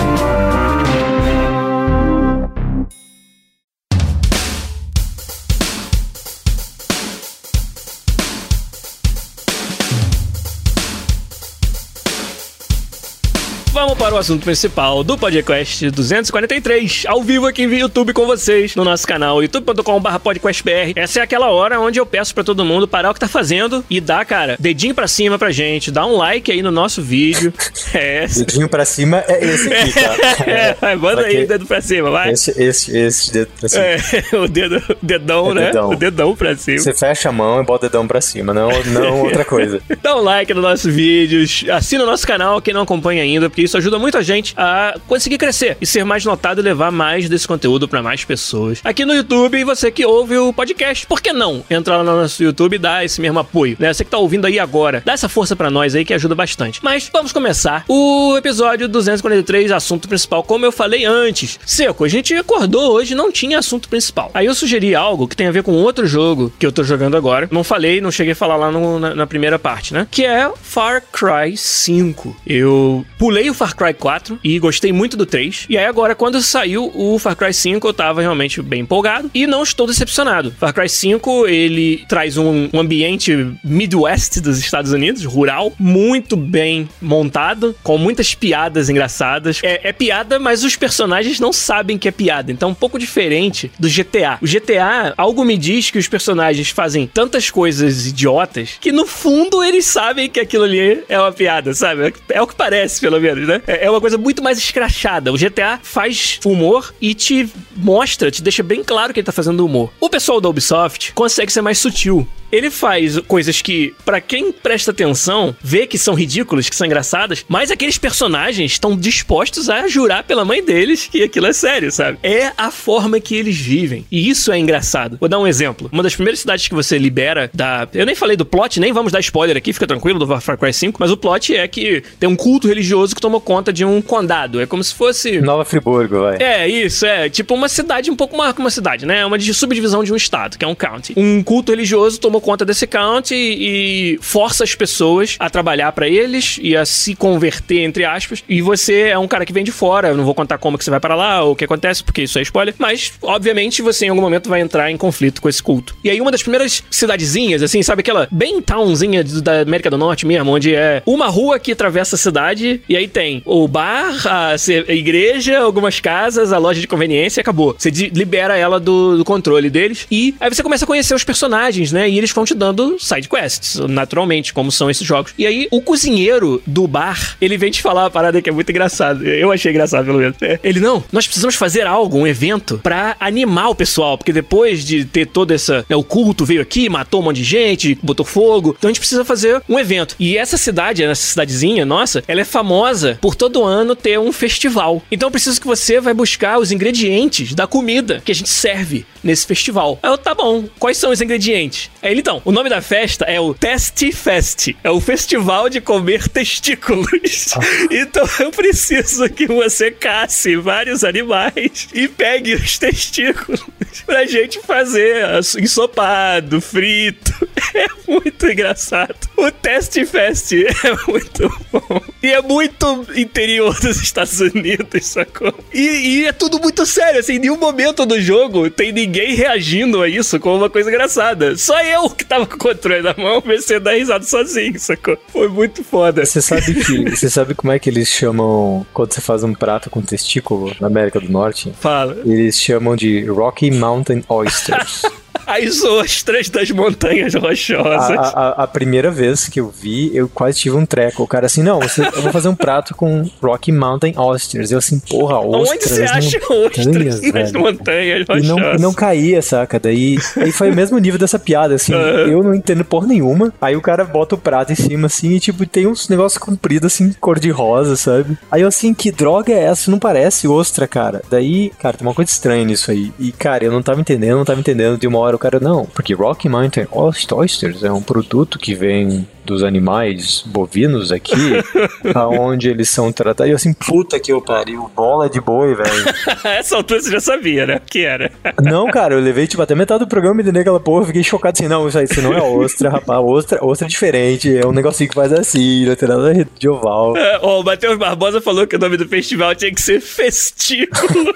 A: Vamos para o assunto principal do podcast 243, ao vivo aqui no YouTube com vocês, no nosso canal youtube.com.br podcastbr. Essa é aquela hora onde eu peço pra todo mundo parar o que tá fazendo e dar, cara, dedinho pra cima pra gente, dá um like aí no nosso vídeo. É,
B: Dedinho pra cima é esse aqui, tá?
A: é, vai, manda aí
B: Ok.
A: o dedo pra cima, vai.
B: Esse, esse, esse dedo pra cima.
A: É, o dedo, o dedão,
B: É
A: né?
B: dedão.
A: O dedão pra cima.
B: Você fecha a mão e bota o dedão pra cima, não, não outra coisa.
A: Dá um like nos nossos vídeos, assina o nosso canal, quem não acompanha ainda, porque isso isso ajuda muito a gente a conseguir crescer e ser mais notado e levar mais desse conteúdo para mais pessoas. Aqui no YouTube, e você que ouve o podcast, por que não entrar lá no nosso YouTube e dar esse mesmo apoio, né? Você que tá ouvindo aí agora, dá essa força para nós aí que ajuda bastante. Mas vamos começar o episódio 243, assunto principal, como eu falei antes. Seco, a gente acordou hoje não tinha assunto principal. Aí eu sugeri algo que tem a ver com outro jogo que eu tô jogando agora. Não falei, não cheguei a falar lá no, na, na primeira parte, né? Que é Far Cry 5. Eu pulei o Far Cry 4 e gostei muito do 3. E aí agora, quando saiu o Far Cry 5, eu tava realmente bem empolgado e não estou decepcionado. Far Cry 5, ele traz um, um ambiente Midwest dos Estados Unidos, rural, muito bem montado, com muitas piadas engraçadas. É, é piada, mas os personagens não sabem que é piada. Então, um pouco diferente do GTA. O GTA, algo me diz que os personagens fazem tantas coisas idiotas que no fundo eles sabem que aquilo ali é uma piada, sabe? É o que parece, pelo menos, né? É, é uma coisa muito mais escrachada. O GTA faz humor e te mostra, te deixa bem claro que ele tá fazendo humor. O pessoal da Ubisoft consegue ser mais sutil. Ele faz coisas que, para quem presta atenção, vê que são ridículas, que são engraçadas, mas aqueles personagens estão dispostos a jurar pela mãe deles que aquilo é sério, sabe? É a forma que eles vivem. E isso é engraçado. Vou dar um exemplo. Uma das primeiras cidades que você libera da. Eu nem falei do plot, nem vamos dar spoiler aqui, fica tranquilo, do Far Cry 5, mas o plot é que tem um culto religioso que tomou conta de um condado. É como se fosse.
B: Nova Friburgo, vai.
A: É, isso, é. Tipo uma cidade um pouco maior que uma cidade, né? Uma subdivisão de um estado, que é um county. Um culto religioso tomou conta desse county e força as pessoas a trabalhar para eles e a se converter, entre aspas. E você é um cara que vem de fora. Eu não vou contar como que você vai para lá ou o que acontece, porque isso é spoiler. Mas, obviamente, você em algum momento vai entrar em conflito com esse culto. E aí, uma das primeiras cidadezinhas, assim, sabe aquela bem townzinha da América do Norte mesmo, onde é uma rua que atravessa a cidade e aí tem o bar, a, igreja, algumas casas, a loja de conveniência acabou. Você libera ela do, do controle deles e aí você começa a conhecer os personagens, né? E eles vão te dando side quests, naturalmente, como são esses jogos. E aí, o cozinheiro do bar, ele vem te falar uma parada que é muito engraçada. Eu achei engraçado, pelo menos. É. Ele, não, nós precisamos fazer algo, um evento, para animar o pessoal, porque depois de ter toda essa. Né, o culto veio aqui, matou um monte de gente, botou fogo. Então a gente precisa fazer um evento. E essa cidade, essa cidadezinha nossa, ela é famosa por todo ano ter um festival. Então eu preciso que você vai buscar os ingredientes da comida que a gente serve nesse festival. Aí eu, tá bom, quais são os ingredientes? Aí ele, então, o nome da festa é o Test Fest. É o festival de comer testículos. Ah. Então eu preciso que você casse vários animais e pegue os testículos pra gente fazer ensopado, frito. É muito engraçado. O Test Fest é muito bom. E é muito interior dos Estados Unidos, sacou? E, e é tudo muito sério, assim, em nenhum momento do jogo tem ninguém reagindo a isso como uma coisa engraçada. Só eu que tava com o controle na mão, comecei a dar risada sozinho, sacou? Foi muito foda.
B: Você sabe que. Você sabe como é que eles chamam quando você faz um prato com testículo na América do Norte?
A: Fala.
B: Eles chamam de Rocky Mountain Oysters.
A: As ostras das montanhas rochosas.
B: A, a, a, primeira vez que eu vi, eu quase tive um treco. O cara assim, não, você, eu vou fazer um prato com Rocky Mountain Oysters. Eu assim, porra, ostras.
A: Onde você acha ostras nas montanhas rochosas?
B: E não, não caía, saca? Daí aí foi o mesmo nível dessa piada, assim. Uhum. Eu não entendo porra nenhuma. Aí o cara bota o prato em cima, assim, e tipo, tem uns negócios compridos, assim, cor de rosa, sabe? Aí eu assim, que droga é essa? Não parece ostra, cara. Daí, cara, tem uma coisa estranha nisso aí. E, cara, eu não tava entendendo, não tava entendendo. De uma hora cara, não, porque Rocky Mountain Oysters é um produto que vem dos animais bovinos aqui, aonde eles são tratados. E eu assim, puta que eu pariu, bola de boi, velho.
A: Essa altura você já sabia, né? Que era.
B: não, cara, eu levei, tipo, até metade do programa e entender aquela porra, fiquei chocado assim, não, isso aí isso não é ostra, rapaz, ostra, ostra é diferente, é um negocinho que faz assim, não tem nada de oval.
A: É, o Matheus Barbosa falou que o nome do festival tinha que ser Festículo.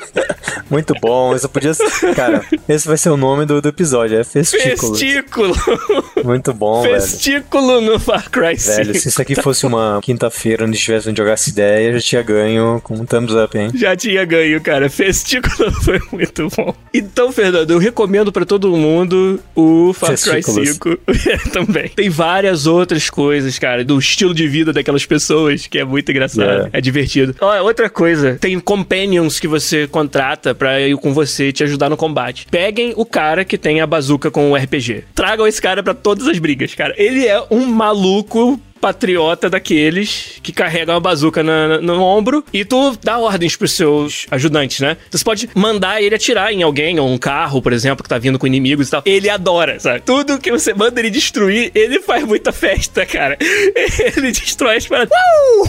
B: Muito bom, isso podia ser, cara, esse vai ser o nome do, do episódio, é Festículo.
A: Festículo.
B: Muito bom,
A: Festículo velho. no Far Cry 5.
B: Velho, se isso aqui fosse uma quinta-feira onde tivessem jogar essa ideia, já tinha ganho com um thumbs up, hein?
A: Já tinha ganho, cara. Festículo foi muito bom. Então, Fernando, eu recomendo para todo mundo o Far Cry 5 também. Tem várias outras coisas, cara, do estilo de vida daquelas pessoas, que é muito engraçado. Yeah. É divertido. Ó, outra coisa, tem companions que você contrata pra ir com você te ajudar no combate. Peguem o cara que tem a bazuca com o RPG. Tragam esse cara para todas as brigas, cara. Ele é um maluco patriota daqueles que carrega uma bazuca na, no ombro e tu dá ordens pros seus ajudantes, né? Você pode mandar ele atirar em alguém, ou um carro, por exemplo, que tá vindo com inimigos e tal. Ele adora, sabe? Tudo que você manda ele destruir, ele faz muita festa, cara. Ele destrói as paradas.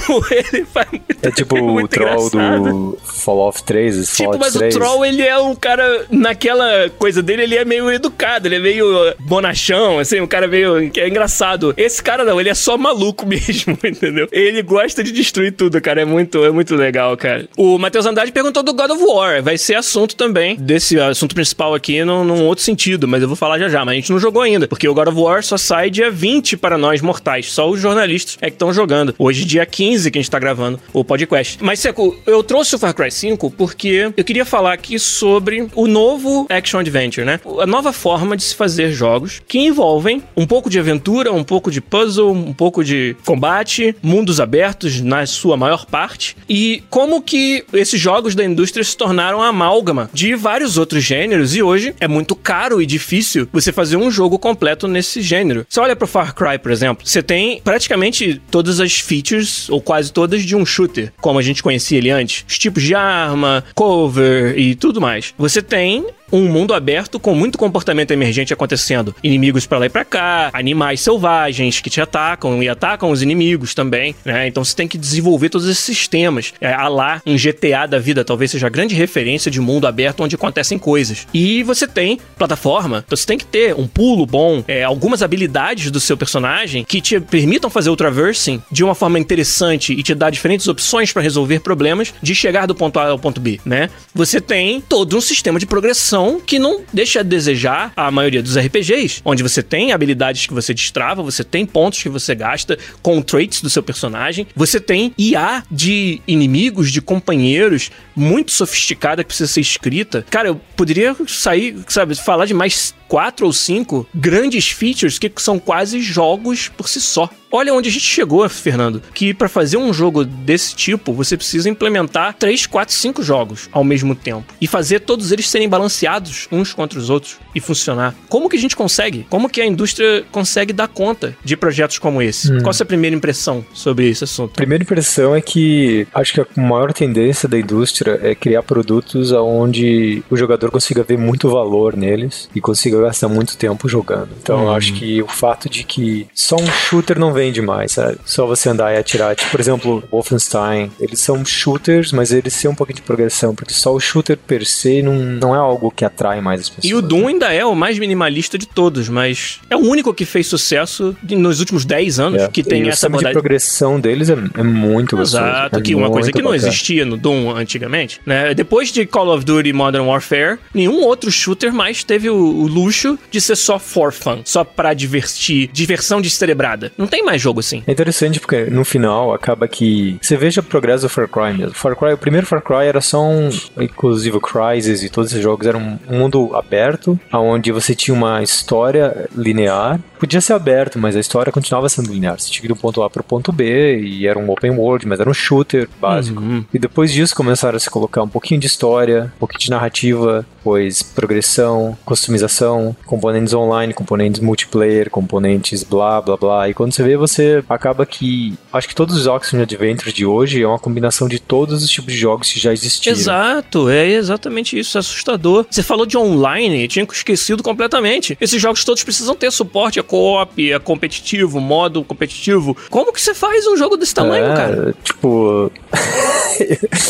A: Uh! Ele faz muita
B: É tipo o
A: muito
B: troll
A: engraçado.
B: do Fallout 3, esse
A: Tipo,
B: Fallout
A: mas
B: 3.
A: o Troll, ele é um cara. Naquela coisa dele, ele é meio educado, ele é meio bonachão, assim, um cara meio. que é engraçado. Esse cara não, ele é só maluco mesmo, entendeu? Ele gosta de destruir tudo, cara. É muito, é muito legal, cara. O Matheus Andrade perguntou do God of War. Vai ser assunto também desse assunto principal aqui num, num outro sentido, mas eu vou falar já já. Mas a gente não jogou ainda, porque o God of War só sai dia 20 para nós mortais. Só os jornalistas é que estão jogando. Hoje, dia 15, que a gente tá gravando o podcast. Mas, Seco, eu trouxe o Far Cry 5 porque eu queria falar aqui sobre o novo Action Adventure, né? A nova forma de se fazer jogos que envolvem um pouco de aventura, um pouco de puzzle, um pouco de combate, mundos abertos na sua maior parte, e como que esses jogos da indústria se tornaram a amálgama de vários outros gêneros, e hoje é muito caro e difícil você fazer um jogo completo nesse gênero. Você olha pro Far Cry, por exemplo, você tem praticamente todas as features, ou quase todas, de um shooter, como a gente conhecia ele antes. Os tipos de arma, cover e tudo mais. Você tem um mundo aberto com muito comportamento emergente acontecendo. Inimigos pra lá e pra cá, animais selvagens que te atacam e atacam os inimigos também, né? Então você tem que desenvolver todos esses sistemas. É, a lá, um GTA da vida talvez seja a grande referência de mundo aberto onde acontecem coisas. E você tem plataforma, então você tem que ter um pulo bom, é, algumas habilidades do seu personagem que te permitam fazer o traversing de uma forma interessante e te dar diferentes opções pra resolver problemas de chegar do ponto A ao ponto B, né? Você tem todo um sistema de progressão que não deixa a desejar a maioria dos RPGs, onde você tem habilidades que você destrava, você tem pontos que você gasta com traits do seu personagem, você tem IA de inimigos, de companheiros muito sofisticada que precisa ser escrita. Cara, eu poderia sair, sabe, falar de mais quatro ou cinco grandes features que são quase jogos por si só. Olha onde a gente chegou, Fernando, que para fazer um jogo desse tipo, você precisa implementar 3, 4, 5 jogos ao mesmo tempo e fazer todos eles serem balanceados uns contra os outros e funcionar. Como que a gente consegue? Como que a indústria consegue dar conta de projetos como esse? Qual a sua primeira impressão sobre esse assunto?
B: Primeira impressão é que acho que a maior tendência da indústria é criar produtos onde o jogador consiga ver muito valor neles e consiga gastar muito tempo jogando. Então eu acho que o fato de que só um shooter não vende mais, sabe? Só você andar e atirar. Tipo, por exemplo, Wolfenstein, eles são shooters, mas eles têm um pouquinho de progressão, porque só o shooter per se não, não é algo que atrai mais as pessoas.
A: E o Doom ainda é o mais minimalista de todos, mas é o único que fez sucesso nos últimos 10 anos
B: É.
A: que tem
B: e
A: essa
B: de
A: modalidade.
B: progressão deles é, é muito gostoso.
A: Exato,
B: é
A: que uma coisa que não
B: bacana.
A: existia no Doom antigamente, né? Depois de Call of Duty Modern Warfare, nenhum outro shooter mais teve o, o luxo de ser só for fun, só pra divertir, diversão descerebrada. Não tem mais jogo assim.
B: É interessante porque no final acaba que você veja o progresso do Far Cry mesmo. Far Cry, o primeiro Far Cry era só um, inclusive o Crysis e todos esses jogos eram um mundo aberto, onde você tinha uma história linear. Podia ser aberto, mas a história continuava sendo linear. Você tinha que ir do ponto A para o ponto B e era um open world, mas era um shooter básico.
A: Uhum.
B: E depois disso começaram a se colocar um pouquinho de história, um pouquinho de narrativa, pois progressão, customização, componentes online, componentes multiplayer, componentes blá blá blá. E quando você vê, você acaba que. Acho que todos os Oxygen Adventures de hoje é uma combinação de todos os tipos de jogos que já existiram.
A: Exato, é exatamente isso, é assustador. Você falou de online, tinha esquecido completamente. Esses jogos todos precisam ter suporte a co-op, a competitivo, modo competitivo. Como que você faz um jogo desse tamanho,
B: É,
A: cara?
B: Tipo.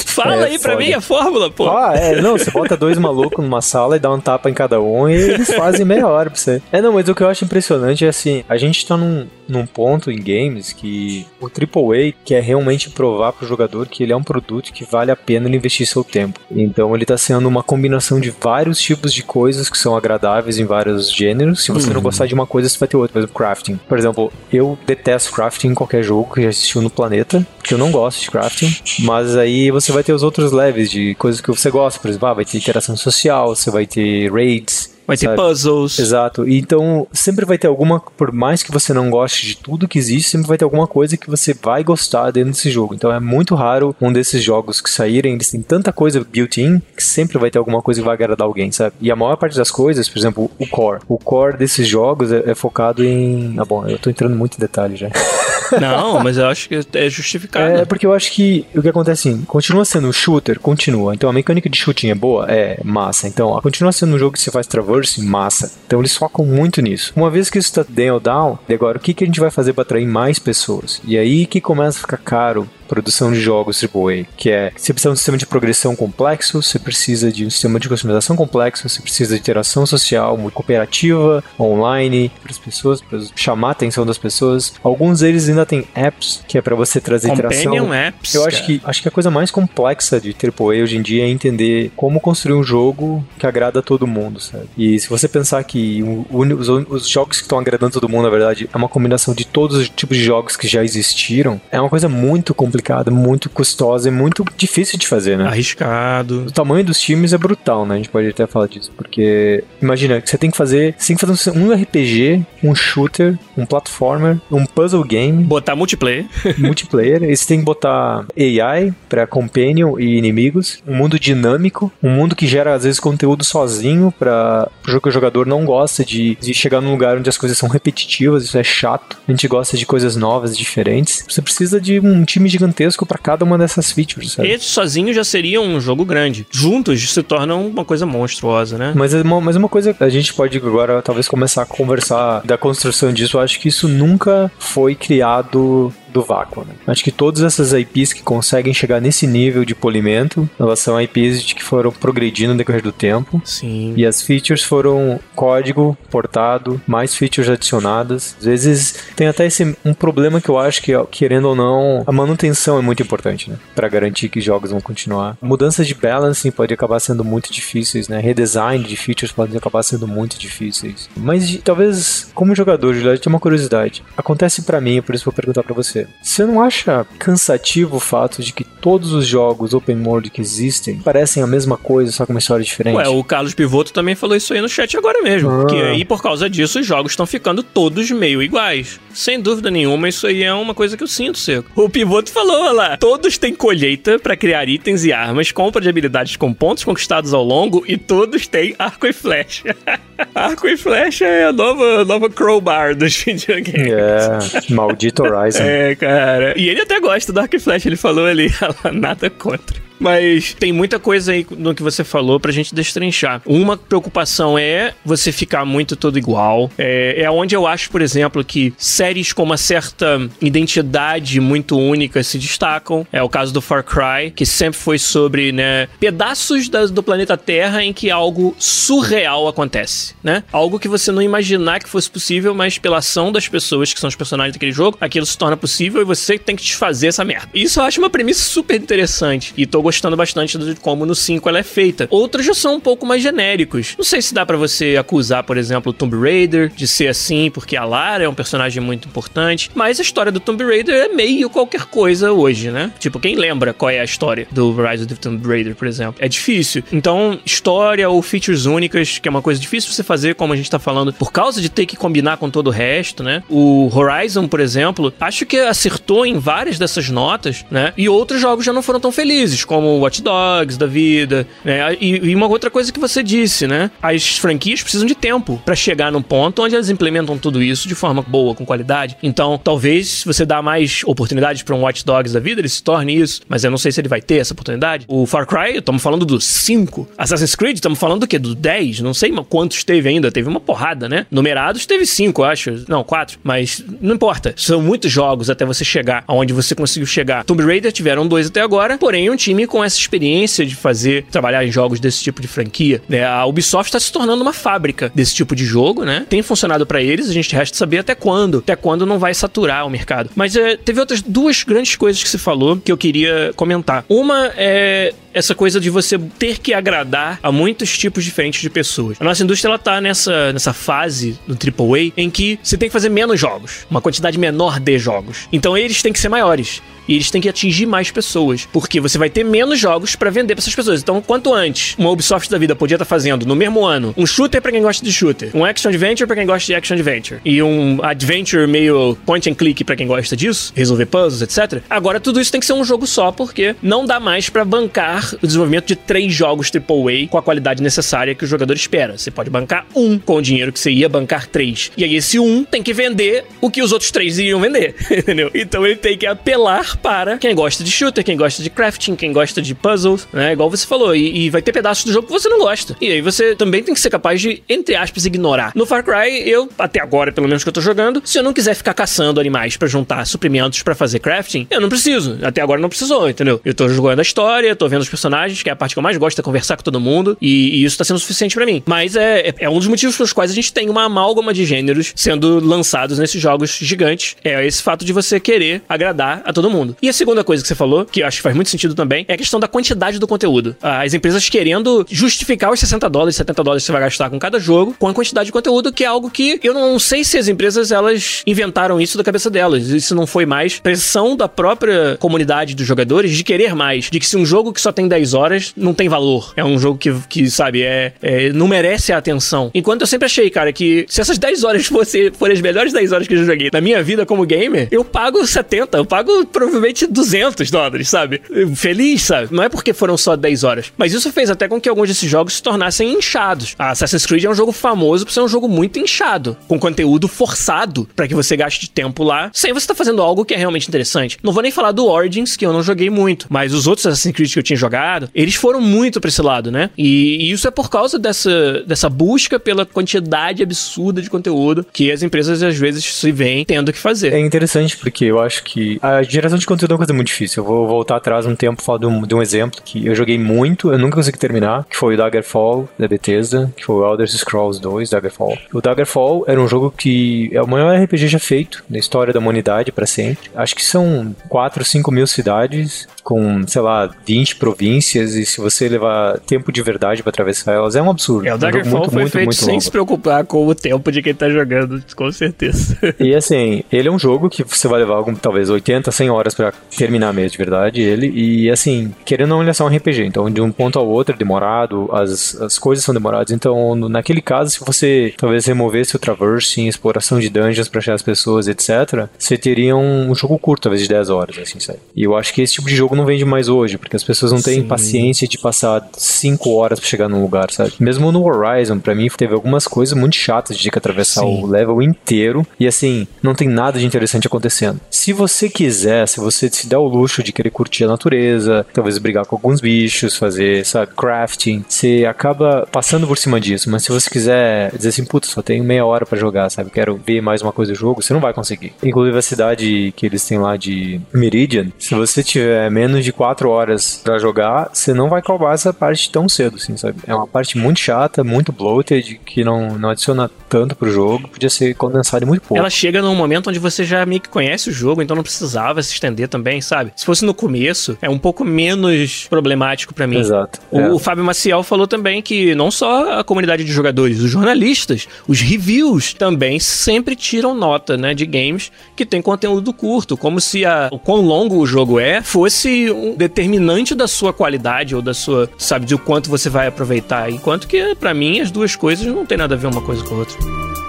A: Fala
B: é
A: aí pra
B: foda.
A: mim a fórmula, pô.
B: Ah, é, não, você bota dois malucos numa sala e dá um tapa em cada um e eles fazem meia hora pra você. É, não, mas o que eu acho impressionante é assim, a gente tá num, num ponto em games que o AAA quer realmente provar pro jogador que ele é um produto que vale a pena ele investir seu tempo. Então ele tá sendo uma combinação de vários tipos de coisas que são agradáveis em vários gêneros. Se você não gostar de uma coisa, você vai ter outra. Por exemplo, crafting. Por exemplo, eu detesto crafting em qualquer jogo que já existiu no planeta, porque eu não gosto de crafting, mas aí você vai ter os outros leves de coisas que você gosta. Por exemplo, ah, vai ter interação social, você vai ter raids.
A: Vai ter
B: sabe?
A: puzzles.
B: Exato. Então, sempre vai ter alguma, por mais que você não goste de tudo que existe, sempre vai ter alguma coisa que você vai gostar dentro desse jogo. Então, é muito raro um desses jogos que saírem, eles têm tanta coisa built-in que sempre vai ter alguma coisa que vai agradar alguém, sabe? E a maior parte das coisas, por exemplo, o core. O core desses jogos é, é focado em. Ah, bom, eu tô entrando muito em detalhe já.
A: Não, mas eu acho que é justificado.
B: É porque eu acho que o que acontece assim, continua sendo um shooter, continua. Então a mecânica de shooting é boa, é massa. Então continua sendo um jogo que você faz traverse, massa. Então eles focam muito nisso. Uma vez que isso tá nailed down, agora o que, que a gente vai fazer para atrair mais pessoas? E aí que começa a ficar caro produção de jogos AAA, que é você precisa de um sistema de progressão complexo, você precisa de um sistema de customização complexo, você precisa de interação social, cooperativa, online, para as pessoas, para chamar a atenção das pessoas. Alguns deles ainda tem apps que é para você trazer
A: Companion
B: interação.
A: apps.
B: Eu acho
A: cara.
B: que, acho que a coisa mais complexa de AAA hoje em dia é entender como construir um jogo que agrada a todo mundo, sabe? E se você pensar que o- os, os jogos que estão agradando todo mundo, na verdade, é uma combinação de todos os tipos de jogos que já existiram, é uma coisa muito complicada, muito custosa e muito difícil de fazer, né?
A: Arriscado.
B: O tamanho dos times é brutal, né? A gente pode até falar disso. Porque, imagina, que você tem que fazer. Você tem que fazer um RPG, um shooter, um platformer, um puzzle game,
A: Botar multiplayer.
B: multiplayer. E você tem que botar AI pra companion e inimigos. Um mundo dinâmico. Um mundo que gera, às vezes, conteúdo sozinho pra pro jogo que o jogador não gosta de, de chegar num lugar onde as coisas são repetitivas. Isso é chato. A gente gosta de coisas novas, diferentes. Você precisa de um time gigantesco pra cada uma dessas features, sabe?
A: Eles sozinhos já seriam um jogo grande. Juntos se tornam uma coisa monstruosa, né?
B: Mas é uma, mas uma coisa que a gente pode agora talvez começar a conversar da construção disso. Eu acho que isso nunca foi criado do vácuo. Né? Acho que todas essas IPs que conseguem chegar nesse nível de polimento, elas são IPs que foram progredindo no decorrer do tempo.
A: Sim.
B: E as features foram código portado, mais features adicionadas. Às vezes tem até esse um problema que eu acho que, querendo ou não, a manutenção é muito importante, né? Pra garantir que jogos vão continuar. Mudanças de balancing pode acabar sendo muito difíceis, né? Redesign de features podem acabar sendo muito difíceis. Mas talvez, como jogador, Juliano, tem uma curiosidade. Acontece pra mim, por isso eu vou perguntar pra você. Você não acha cansativo o fato de que todos os jogos open world que existem parecem a mesma coisa, só com uma história diferente?
A: Ué, o Carlos Pivoto também falou isso aí no chat agora mesmo.
B: Ah.
A: Que aí, por causa disso, os jogos estão ficando todos meio iguais. Sem dúvida nenhuma, isso aí é uma coisa que eu sinto, Seco. O Pivoto falou, olha lá, todos têm colheita pra criar itens e armas, compra de habilidades com pontos conquistados ao longo e todos têm arco e flecha. arco e flecha é a nova, nova crowbar dos videogames.
B: É, maldito Horizon.
A: É, cara. E ele até gosta do Arc e Flash, ele falou ali, nada contra. Mas tem muita coisa aí no que você falou pra gente destrinchar. Uma preocupação é você ficar muito todo igual. É, é onde eu acho, por exemplo, que séries com uma certa identidade muito única se destacam. É o caso do Far Cry, que sempre foi sobre, né, pedaços da- do planeta Terra em que algo surreal acontece, né? Algo que você não imaginar que fosse possível, mas pela ação das pessoas que são os personagens daquele jogo, aquilo se torna possível e você tem que desfazer essa merda. Isso eu acho uma premissa super interessante e tô gostando bastante de como no 5 ela é feita. Outros já são um pouco mais genéricos. Não sei se dá pra você acusar, por exemplo, o Tomb Raider de ser assim, porque a Lara é um personagem muito importante, mas a história do Tomb Raider é meio qualquer coisa hoje, né? Tipo, quem lembra qual é a história do Rise of the Tomb Raider, por exemplo? É difícil. Então, história ou features únicas, que é uma coisa difícil você fazer, como a gente tá falando, por causa de ter que combinar com todo o resto, né? O Horizon, por exemplo, acho que acertou em várias dessas notas, né? E outros jogos já não foram tão felizes, como o Watch Dogs da vida, né? E, e uma outra coisa que você disse, né? As franquias precisam de tempo pra chegar num ponto onde elas implementam tudo isso de forma boa, com qualidade. Então, talvez se você dá mais oportunidades pra um Watch Dogs da vida, ele se torne isso, mas eu não sei se ele vai ter essa oportunidade. O Far Cry, estamos falando do 5. Assassin's Creed, estamos falando do quê? Do 10? Não sei quantos teve ainda, teve uma porrada, né? Numerados teve 5, acho. Não, 4, mas não importa. São muitos jogos até você chegar aonde você conseguiu chegar. Tomb Raider tiveram dois até agora, porém um time com essa experiência de fazer, trabalhar em jogos desse tipo de franquia. Né? A Ubisoft está se tornando uma fábrica desse tipo de jogo, né? Tem funcionado para eles, a gente resta saber até quando. Até quando não vai saturar o mercado. Mas é, teve outras duas grandes coisas que se falou que eu queria comentar. Uma é essa coisa de você ter que agradar a muitos tipos diferentes de pessoas. A nossa indústria ela tá nessa, nessa fase do AAA em que você tem que fazer menos jogos, uma quantidade menor de jogos. Então eles têm que ser maiores. E eles têm que atingir mais pessoas. Porque você vai ter menos jogos para vender para essas pessoas. Então, quanto antes uma Ubisoft da vida podia estar tá fazendo no mesmo ano um shooter para quem gosta de shooter, um action adventure para quem gosta de action adventure e um adventure meio point and click para quem gosta disso, resolver puzzles, etc. Agora tudo isso tem que ser um jogo só porque não dá mais para bancar o desenvolvimento de três jogos AAA com a qualidade necessária que o jogador espera. Você pode bancar um com o dinheiro que você ia bancar três. E aí esse um tem que vender o que os outros três iriam vender, entendeu? Então ele tem que apelar para quem gosta de shooter, quem gosta de crafting, quem gosta de puzzles, né? Igual você falou. E, e vai ter pedaços do jogo que você não gosta. E aí você também tem que ser capaz de, entre aspas, ignorar. No Far Cry, eu, até agora, pelo menos que eu tô jogando, se eu não quiser ficar caçando animais para juntar suprimentos para fazer crafting, eu não preciso. Até agora não precisou, entendeu? Eu tô jogando a história, tô vendo os personagens, que é a parte que eu mais gosto, é conversar com todo mundo. E, e isso tá sendo suficiente para mim. Mas é, é, é, um dos motivos pelos quais a gente tem uma amálgama de gêneros sendo lançados nesses jogos gigantes. É esse fato de você querer agradar a todo mundo. E a segunda coisa que você falou, que eu acho que faz muito sentido também, é a questão da quantidade do conteúdo. As empresas querendo justificar os 60 dólares, 70 dólares que você vai gastar com cada jogo, com a quantidade de conteúdo, que é algo que eu não sei se as empresas elas inventaram isso da cabeça delas. Isso não foi mais pressão da própria comunidade dos jogadores de querer mais. De que se um jogo que só tem 10 horas não tem valor. É um jogo que, que sabe, é, é não merece a atenção. Enquanto eu sempre achei, cara, que se essas 10 horas fosse, forem as melhores 10 horas que eu joguei na minha vida como gamer, eu pago 70, eu pago provavelmente 200 dólares, sabe? Feliz, sabe? Não é porque foram só 10 horas. Mas isso fez até com que alguns desses jogos se tornassem inchados. A Assassin's Creed é um jogo famoso por ser um jogo muito inchado, com conteúdo forçado para que você gaste tempo lá, sem você estar tá fazendo algo que é realmente interessante. Não vou nem falar do Origins, que eu não joguei muito, mas os outros Assassin's Creed que eu tinha jogado, eles foram muito pra esse lado, né? E, e isso é por causa dessa, dessa busca pela quantidade absurda de conteúdo que as empresas às vezes se veem tendo que fazer.
B: É interessante porque eu acho que a geração de conteúdo é uma coisa muito difícil. Eu vou voltar atrás um tempo falar de um, de um exemplo que eu joguei muito, eu nunca consegui terminar, que foi o Daggerfall da Bethesda, que foi o Elder Scrolls 2 Daggerfall. O Daggerfall era um jogo que é o maior RPG já feito na história da humanidade para sempre. Acho que são 4, 5 mil cidades com, sei lá, 20 províncias e se você levar tempo de verdade para atravessar elas, é um absurdo.
A: É, o Daggerfall muito, foi muito, feito muito sem longo. se preocupar com o tempo de quem tá jogando, com certeza.
B: E assim, ele é um jogo que você vai levar algum, talvez 80, 100 horas para terminar mesmo de verdade ele, e assim, querendo ou não, ele é só um RPG, então de um ponto ao outro é demorado, as, as coisas são demoradas, então naquele caso, se você talvez removesse o traversing, exploração de dungeons para achar as pessoas, etc., você teria um, um jogo curto, talvez de 10 horas, assim, sabe? E eu acho que esse tipo de jogo não vende mais hoje, porque as pessoas não têm Sim. paciência de passar 5 horas para chegar num lugar, sabe? Mesmo no Horizon, para mim, teve algumas coisas muito chatas de ter que atravessar Sim. o level inteiro e assim, não tem nada de interessante acontecendo. Se você quiser, se você se der o luxo de querer curtir a natureza, talvez brigar com alguns bichos, fazer, sabe, crafting, você acaba passando por cima disso, mas se você quiser dizer assim, puta, só tenho meia hora para jogar, sabe? Quero ver mais uma coisa do jogo, você não vai conseguir. Inclusive a cidade que eles têm lá de Meridian, se você tiver menos de 4 horas para jogar, você não vai acabar essa parte tão cedo, assim, sabe? É uma parte muito chata, muito bloated, que não, não adiciona tanto pro jogo, podia ser condensado muito pouco.
A: Ela chega num momento onde você já meio que conhece o jogo, então não precisava se estender também, sabe? Se fosse no começo, é um pouco menos problemático para mim.
B: Exato.
A: O, é. o Fábio Maciel falou também que não só a comunidade de jogadores, os jornalistas, os reviews também sempre tiram nota, né, de games que tem conteúdo curto, como se a, o quão longo o jogo é fosse um determinante da sua qualidade ou da sua, sabe, de o quanto você vai aproveitar. Enquanto que, para mim, as duas coisas não tem nada a ver uma coisa com a outra.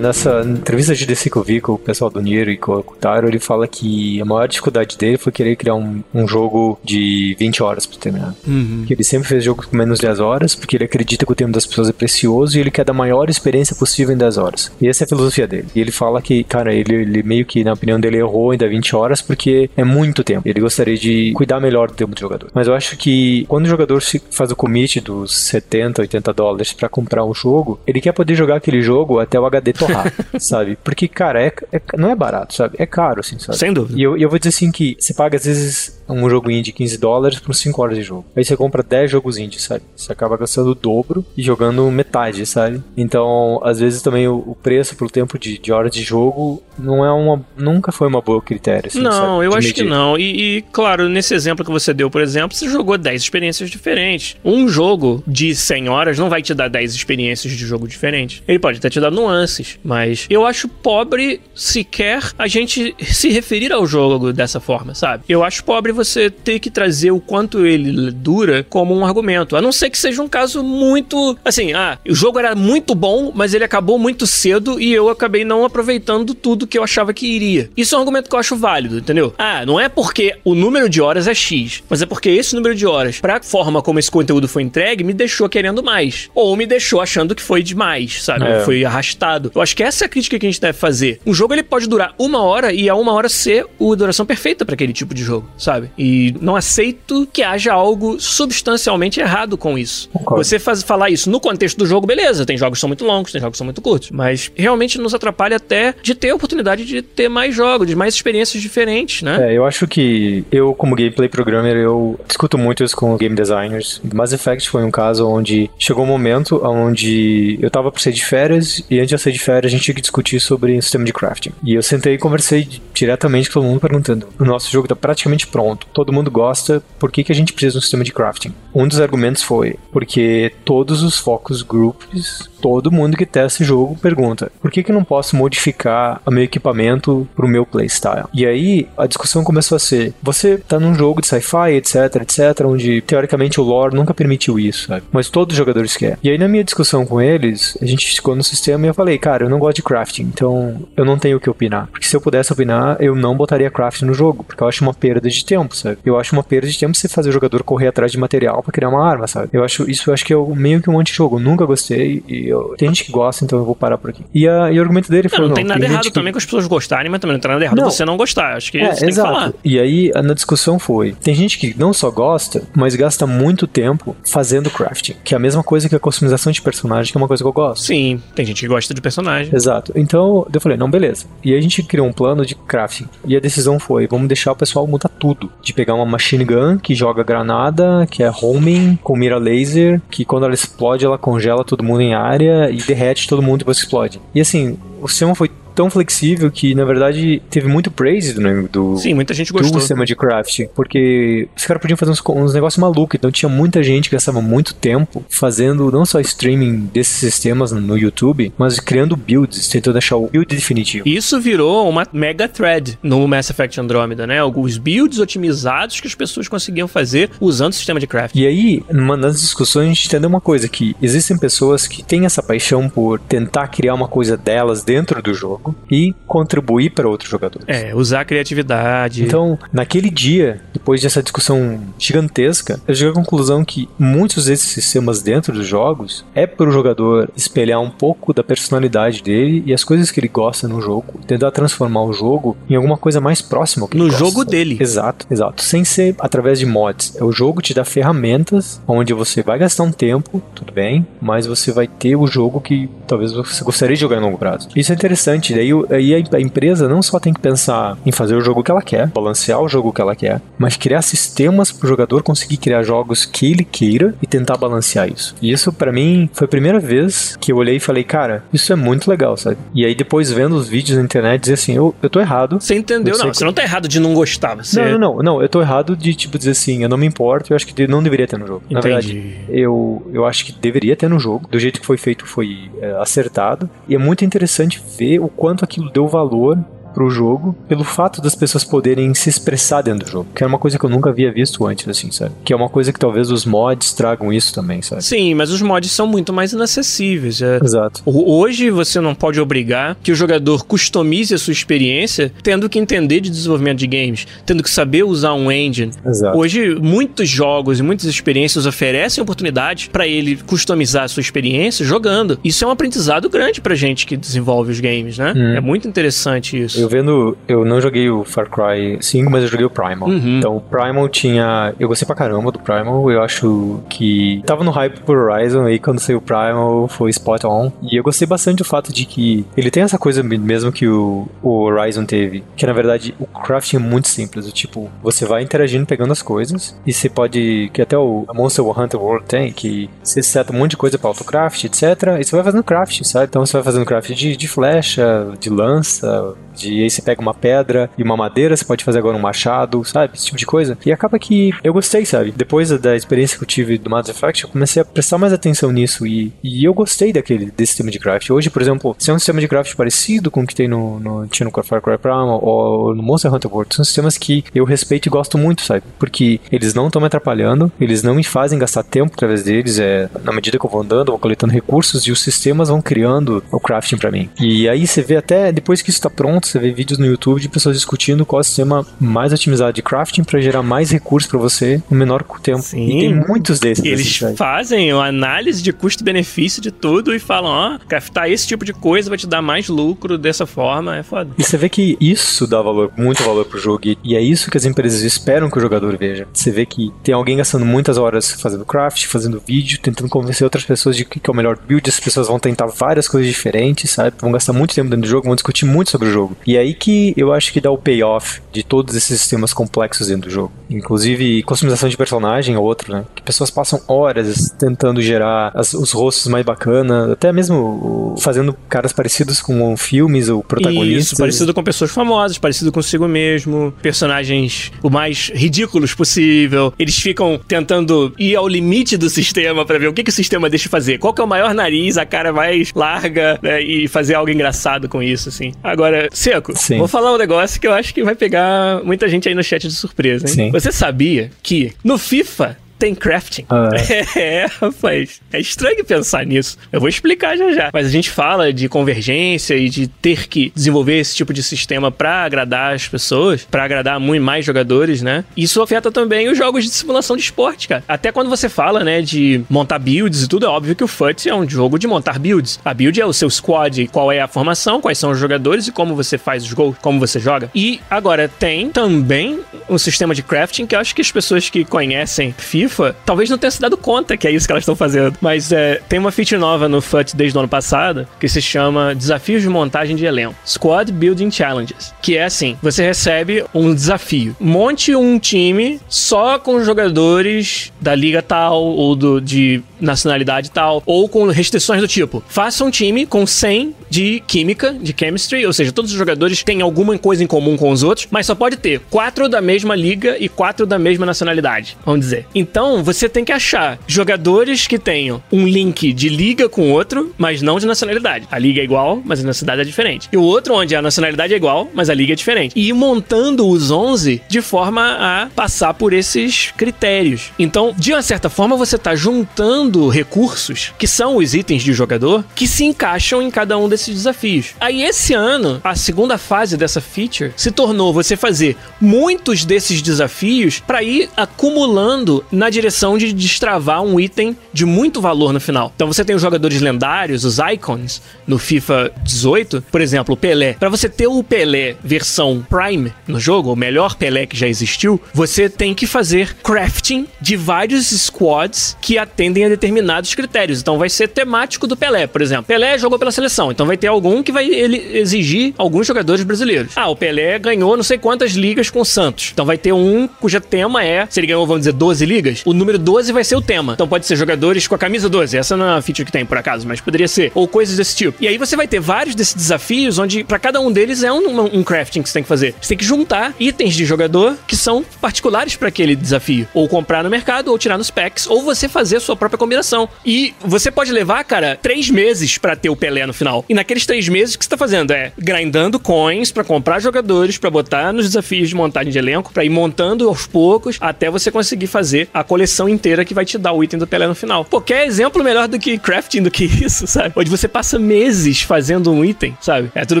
B: Nessa entrevista de DC que eu vi com o pessoal do Nier e com o Taro, ele fala que a maior dificuldade dele foi querer criar um, um jogo de 20 horas pra terminar. Uhum. Ele sempre fez jogos com menos de 10 horas, porque ele acredita que o tempo das pessoas é precioso e ele quer dar a maior experiência possível em 10 horas. E essa é a filosofia dele. E ele fala que, cara, ele, ele meio que, na opinião dele, errou ainda 20 horas porque é muito tempo. Ele gostaria de cuidar melhor do tempo do jogador. Mas eu acho que quando o jogador faz o commit dos 70, 80 dólares para comprar um jogo, ele quer poder jogar aquele jogo até o HD torrar. Sabe? Porque, cara, é, é, não é barato, sabe? É caro, assim, sabe?
A: Sem dúvida.
B: E eu, eu vou dizer assim que você paga, às vezes, um jogo indie 15 dólares por 5 horas de jogo. Aí você compra 10 jogos indie, sabe? Você acaba gastando o dobro e jogando metade, sabe? Então, às vezes também o, o preço pro tempo de, de horas de jogo não é uma. nunca foi uma boa critério. Assim,
A: não,
B: sabe?
A: eu
B: De
A: acho
B: medir.
A: que não. E, e, claro, nesse exemplo que você deu, por exemplo, você jogou 10 experiências diferentes. Um jogo de 100 horas não vai te dar 10 experiências de jogo diferentes. Ele pode até te dar nuances, mas eu acho pobre sequer a gente se referir ao jogo dessa forma, sabe? Eu acho pobre você ter que trazer o quanto ele dura como um argumento. A não ser que seja um caso muito. Assim, ah, o jogo era muito bom, mas ele acabou muito cedo e eu acabei não aproveitando tudo que eu achava que iria. Isso é um argumento que eu acho válido, entendeu? Ah, não é porque o número de horas é X, mas é porque esse número de horas, pra forma como esse conteúdo foi entregue, me deixou querendo mais. Ou me deixou achando que foi demais, sabe?
B: É.
A: Foi arrastado. Eu acho que essa é a crítica que a gente deve fazer. Um jogo ele pode durar uma hora e a uma hora ser a duração perfeita pra aquele tipo de jogo, sabe? E não aceito que haja algo substancialmente errado com isso.
B: Concordo.
A: Você faz, falar isso no contexto do jogo, beleza. Tem jogos que são muito longos, tem jogos que são muito curtos. Mas realmente nos atrapalha até de ter a oportunidade de ter mais jogos, de mais experiências diferentes, né?
B: É, eu acho que eu, como gameplay programmer, eu discuto muito isso com game designers. Mass Effect foi um caso onde chegou um momento onde eu tava pra sair de férias e antes de sair de férias a gente tinha que discutir sobre um sistema de crafting. E eu sentei e conversei diretamente com todo mundo perguntando: o nosso jogo tá praticamente pronto, todo mundo gosta, por que, que a gente precisa de um sistema de crafting? Um dos argumentos foi porque todos os focus groups, todo mundo que testa esse jogo pergunta: por que, que eu não posso modificar o meu equipamento pro meu playstyle? E aí a discussão começou a ser: você tá num jogo de sci-fi, etc, etc, onde teoricamente o lore nunca permitiu isso, sabe? Mas todos os jogadores querem. E aí na minha discussão com eles, a gente ficou no sistema e eu falei: cara, eu não gosto de crafting, então eu não tenho o que opinar. Porque se eu pudesse opinar, eu não botaria crafting no jogo, porque eu acho uma perda de tempo, sabe? Eu acho uma perda de tempo você fazer o jogador correr atrás de material pra criar uma arma, sabe? Eu acho isso, eu acho que é meio que um anti-jogo. Nunca gostei e eu, tem gente que gosta, então eu vou parar por aqui. E, a, e o argumento dele
A: Não,
B: foi:
A: não tem nada
B: gente
A: errado
B: que-
A: também com as pessoas gostarem, mas também não tem nada errado
B: Não.
A: você não gostar. Acho que
B: É,
A: você tem que falar.
B: exato. E aí, na discussão foi: tem gente que não só gosta, mas gasta muito tempo fazendo crafting, que é a mesma coisa que a customização de personagem, que é uma coisa que eu gosto.
A: Sim, tem gente que gosta de personagem.
B: Exato. Então, eu falei, não, beleza. E aí a gente criou um plano de crafting. E a decisão foi, vamos deixar o pessoal mudar tudo. De pegar uma machine gun que joga granada, que é homing, com mira laser, que quando ela explode, ela congela todo mundo em área e derrete todo mundo depois explode. E assim, o sistema foi tão flexível que, na verdade, teve muito praise do, do,
A: Sim, muita gente
B: do
A: gostou.
B: sistema de craft, porque os caras podiam fazer uns, uns negócios malucos, então tinha muita gente que gastava muito tempo fazendo não só streaming desses sistemas no YouTube, mas criando builds, tentando achar o build definitivo.
A: Isso virou uma mega thread no Mass Effect Andromeda, né? Alguns builds otimizados que as pessoas conseguiam fazer usando o sistema de craft.
B: E aí, numa das discussões, a gente entendeu uma coisa: que existem pessoas que têm essa paixão por tentar criar uma coisa delas dentro do jogo e contribuir para outros jogadores.
A: É, usar a criatividade.
B: Então, naquele dia, depois dessa discussão gigantesca, eu cheguei à conclusão que muitos desses sistemas dentro dos jogos é para o jogador espelhar um pouco da personalidade dele e as coisas que ele gosta no jogo, tentar transformar o jogo em alguma coisa mais próxima
A: No
B: gosta.
A: jogo dele.
B: Exato, exato. Sem ser através de mods. É o jogo te dá ferramentas onde você vai gastar um tempo, tudo bem, mas você vai ter o jogo que talvez você gostaria de jogar em longo prazo. Isso é interessante. Daí o- aí a, empresa não só tem que pensar em fazer o jogo que ela quer, balancear o jogo que ela quer, mas criar sistemas para o jogador conseguir criar jogos que ele queira e tentar balancear isso. E isso para mim foi a primeira vez que eu olhei e falei, cara, isso é muito legal, sabe? E aí depois vendo os vídeos na internet dizer assim, eu, eu tô errado,
A: Você entendeu? Não,
B: que-
A: você não tá errado de não gostar. Você...
B: não, não, não, não, eu tô errado de tipo dizer assim, eu não me importo, eu acho que não deveria ter no jogo. Na
A: Entendi.
B: verdade, eu, eu acho que deveria ter no jogo, do jeito que foi feito foi é, acertado, e é muito interessante ver o quanto aquilo deu valor pro jogo, pelo fato das pessoas poderem se expressar dentro do jogo, que era uma coisa que eu nunca havia visto antes, assim, sabe? Que é uma coisa que talvez os mods tragam isso também, sabe?
A: Sim, mas os mods são muito mais inacessíveis. É,
B: Exato.
A: Hoje você não pode obrigar que o jogador customize a sua experiência tendo que entender de desenvolvimento de games, tendo que saber usar um engine.
B: Exato.
A: Hoje, muitos jogos e muitas experiências oferecem oportunidades para ele customizar a sua experiência jogando. Isso é um aprendizado grande pra gente que desenvolve os games, né?
B: Hum.
A: É muito interessante isso.
B: Eu vendo, eu não joguei o Far Cry 5, mas eu joguei o Primal.
A: Uhum.
B: Então, o Primal tinha. Eu gostei pra caramba do Primal. Eu acho que. Tava no hype por Horizon, aí quando saiu o Primal foi spot on. E eu gostei bastante do fato de que ele tem essa coisa mesmo que o, o Horizon teve. Que na verdade o crafting é muito simples. O tipo, você vai interagindo pegando as coisas. E você pode. Que até o Monster Hunter World tem, que você seta um monte de coisa pra autocraft, etc. E você vai fazendo craft, sabe? Então você vai fazendo craft de, de flecha, de lança, de aí você pega uma pedra e uma madeira, você pode fazer agora um machado, sabe? Esse tipo de coisa. E acaba que eu gostei, sabe? Depois da experiência que eu tive do Mass Effect, eu comecei a prestar mais atenção nisso e, e eu gostei daquele desse sistema de craft. Hoje, por exemplo, se é um sistema de craft parecido com o que tem no, no tinha no Far Cry Primal ou no Monster Hunter World, são sistemas que eu respeito e gosto muito, sabe? Porque eles não estão me atrapalhando, eles não me fazem gastar tempo através deles, é na medida que eu vou andando, eu vou coletando recursos e os sistemas vão criando o crafting para mim. E aí você vê até depois que isso está pronto, você vê vídeos no YouTube de pessoas discutindo qual é o sistema mais otimizado de crafting para gerar mais recursos para você no menor tempo.
A: Sim.
B: E tem muitos desses.
A: Eles fazem uma análise de custo-benefício de tudo e falam, ó, craftar esse tipo de coisa vai te dar mais lucro dessa forma, é foda.
B: E você vê que isso dá valor, muito valor pro jogo, e, é isso que as empresas esperam que o jogador veja. Você vê que tem alguém gastando muitas horas fazendo craft, fazendo vídeo, tentando convencer outras pessoas de que, que é o melhor build, as pessoas vão tentar várias coisas diferentes, sabe? Vão gastar muito tempo dentro do jogo, vão discutir muito sobre o jogo. E aí que eu acho que dá o payoff de todos esses sistemas complexos dentro do jogo. Inclusive, customização de personagem é outro, né? Que pessoas passam horas tentando gerar as, os rostos mais bacanas, até mesmo fazendo caras parecidos com filmes ou protagonistas.
A: Isso, parecido com pessoas famosas, parecido consigo mesmo, personagens o mais ridículos possível. Eles ficam tentando ir ao limite do sistema para ver o que, que o sistema deixa fazer. Qual que é o maior nariz, a cara mais larga, né, e fazer algo engraçado com isso, assim. Agora,
B: Sim.
A: vou falar um negócio que eu acho que vai pegar muita gente aí no chat de surpresa, hein?
B: Sim.
A: Você sabia que no FIFA tem crafting.
B: Ah.
A: É, rapaz. É estranho pensar nisso. Eu vou explicar já já. Mas a gente fala de convergência e de ter que desenvolver esse tipo de sistema pra agradar as pessoas, pra agradar muito mais jogadores, né? Isso afeta também os jogos de simulação de esporte, cara. Até quando você fala, né, de montar builds e tudo, é óbvio que o FUT é um jogo de montar builds. A build é o seu squad, qual é a formação, quais são os jogadores e como você faz os gols, como você joga. E agora tem também um sistema de crafting que eu acho que as pessoas que conhecem FIFA talvez não tenham se dado conta que é isso que elas estão fazendo. Mas é, tem uma feature nova no FUT desde o ano passado que se chama Desafios de Montagem de Elenco Squad Building Challenges. Que é assim: você recebe um desafio. Monte um time só com jogadores da liga tal ou do, de nacionalidade tal, ou com restrições do tipo: faça um time com 100 de química, de chemistry, ou seja, todos os jogadores têm alguma coisa em comum com os outros, mas só pode ter quatro da mesma liga e quatro da mesma nacionalidade, vamos dizer. Então você tem que achar jogadores que tenham um link de liga com outro, mas não de nacionalidade. A liga é igual, mas a nacionalidade é diferente. E o outro onde a nacionalidade é igual, mas a liga é diferente. E ir montando os 11 de forma a passar por esses critérios. Então, de uma certa forma, você está juntando recursos, que são os itens de jogador, que se encaixam em cada um desses desafios. Aí, esse ano, a segunda fase dessa feature se tornou você fazer muitos desses desafios para ir acumulando na direção de destravar um item de muito valor no final. Então, você tem os jogadores lendários, os icons, no FIFA 18, por exemplo, o Pelé. Para você ter o Pelé versão Prime no jogo, o melhor Pelé que já existiu, você tem que fazer crafting de vários squads que atendem a determinados critérios. Então vai ser temático do Pelé, por exemplo. Pelé jogou pela seleção, então vai ter algum que vai ele exigir alguns jogadores brasileiros. Ah, o Pelé ganhou não sei quantas ligas com o Santos. Então vai ter um cujo tema é, se ele ganhou, vamos dizer, 12 ligas, o número 12 vai ser o tema. Então pode ser jogadores com a camisa 12. Essa não é a feature que tem, por acaso, mas poderia ser. Ou coisas desse tipo. E aí você vai ter vários desses desafios onde para cada um deles é um, um, um crafting que você tem que fazer. Você tem que juntar itens de jogador que são particulares para aquele desafio. Ou comprar no mercado, ou tirar nos packs, ou você fazer a sua própria combinação. E você pode levar, cara, três meses para ter o Pelé no final. E naqueles três meses, o que você tá fazendo? É grindando coins para comprar jogadores, para botar nos desafios de montagem de elenco, para ir montando aos poucos, até você conseguir fazer a a coleção inteira que vai te dar o item do Pelé no final. Pô, quer exemplo melhor do que crafting do que isso, sabe? Onde você passa meses fazendo um item, sabe? É, tudo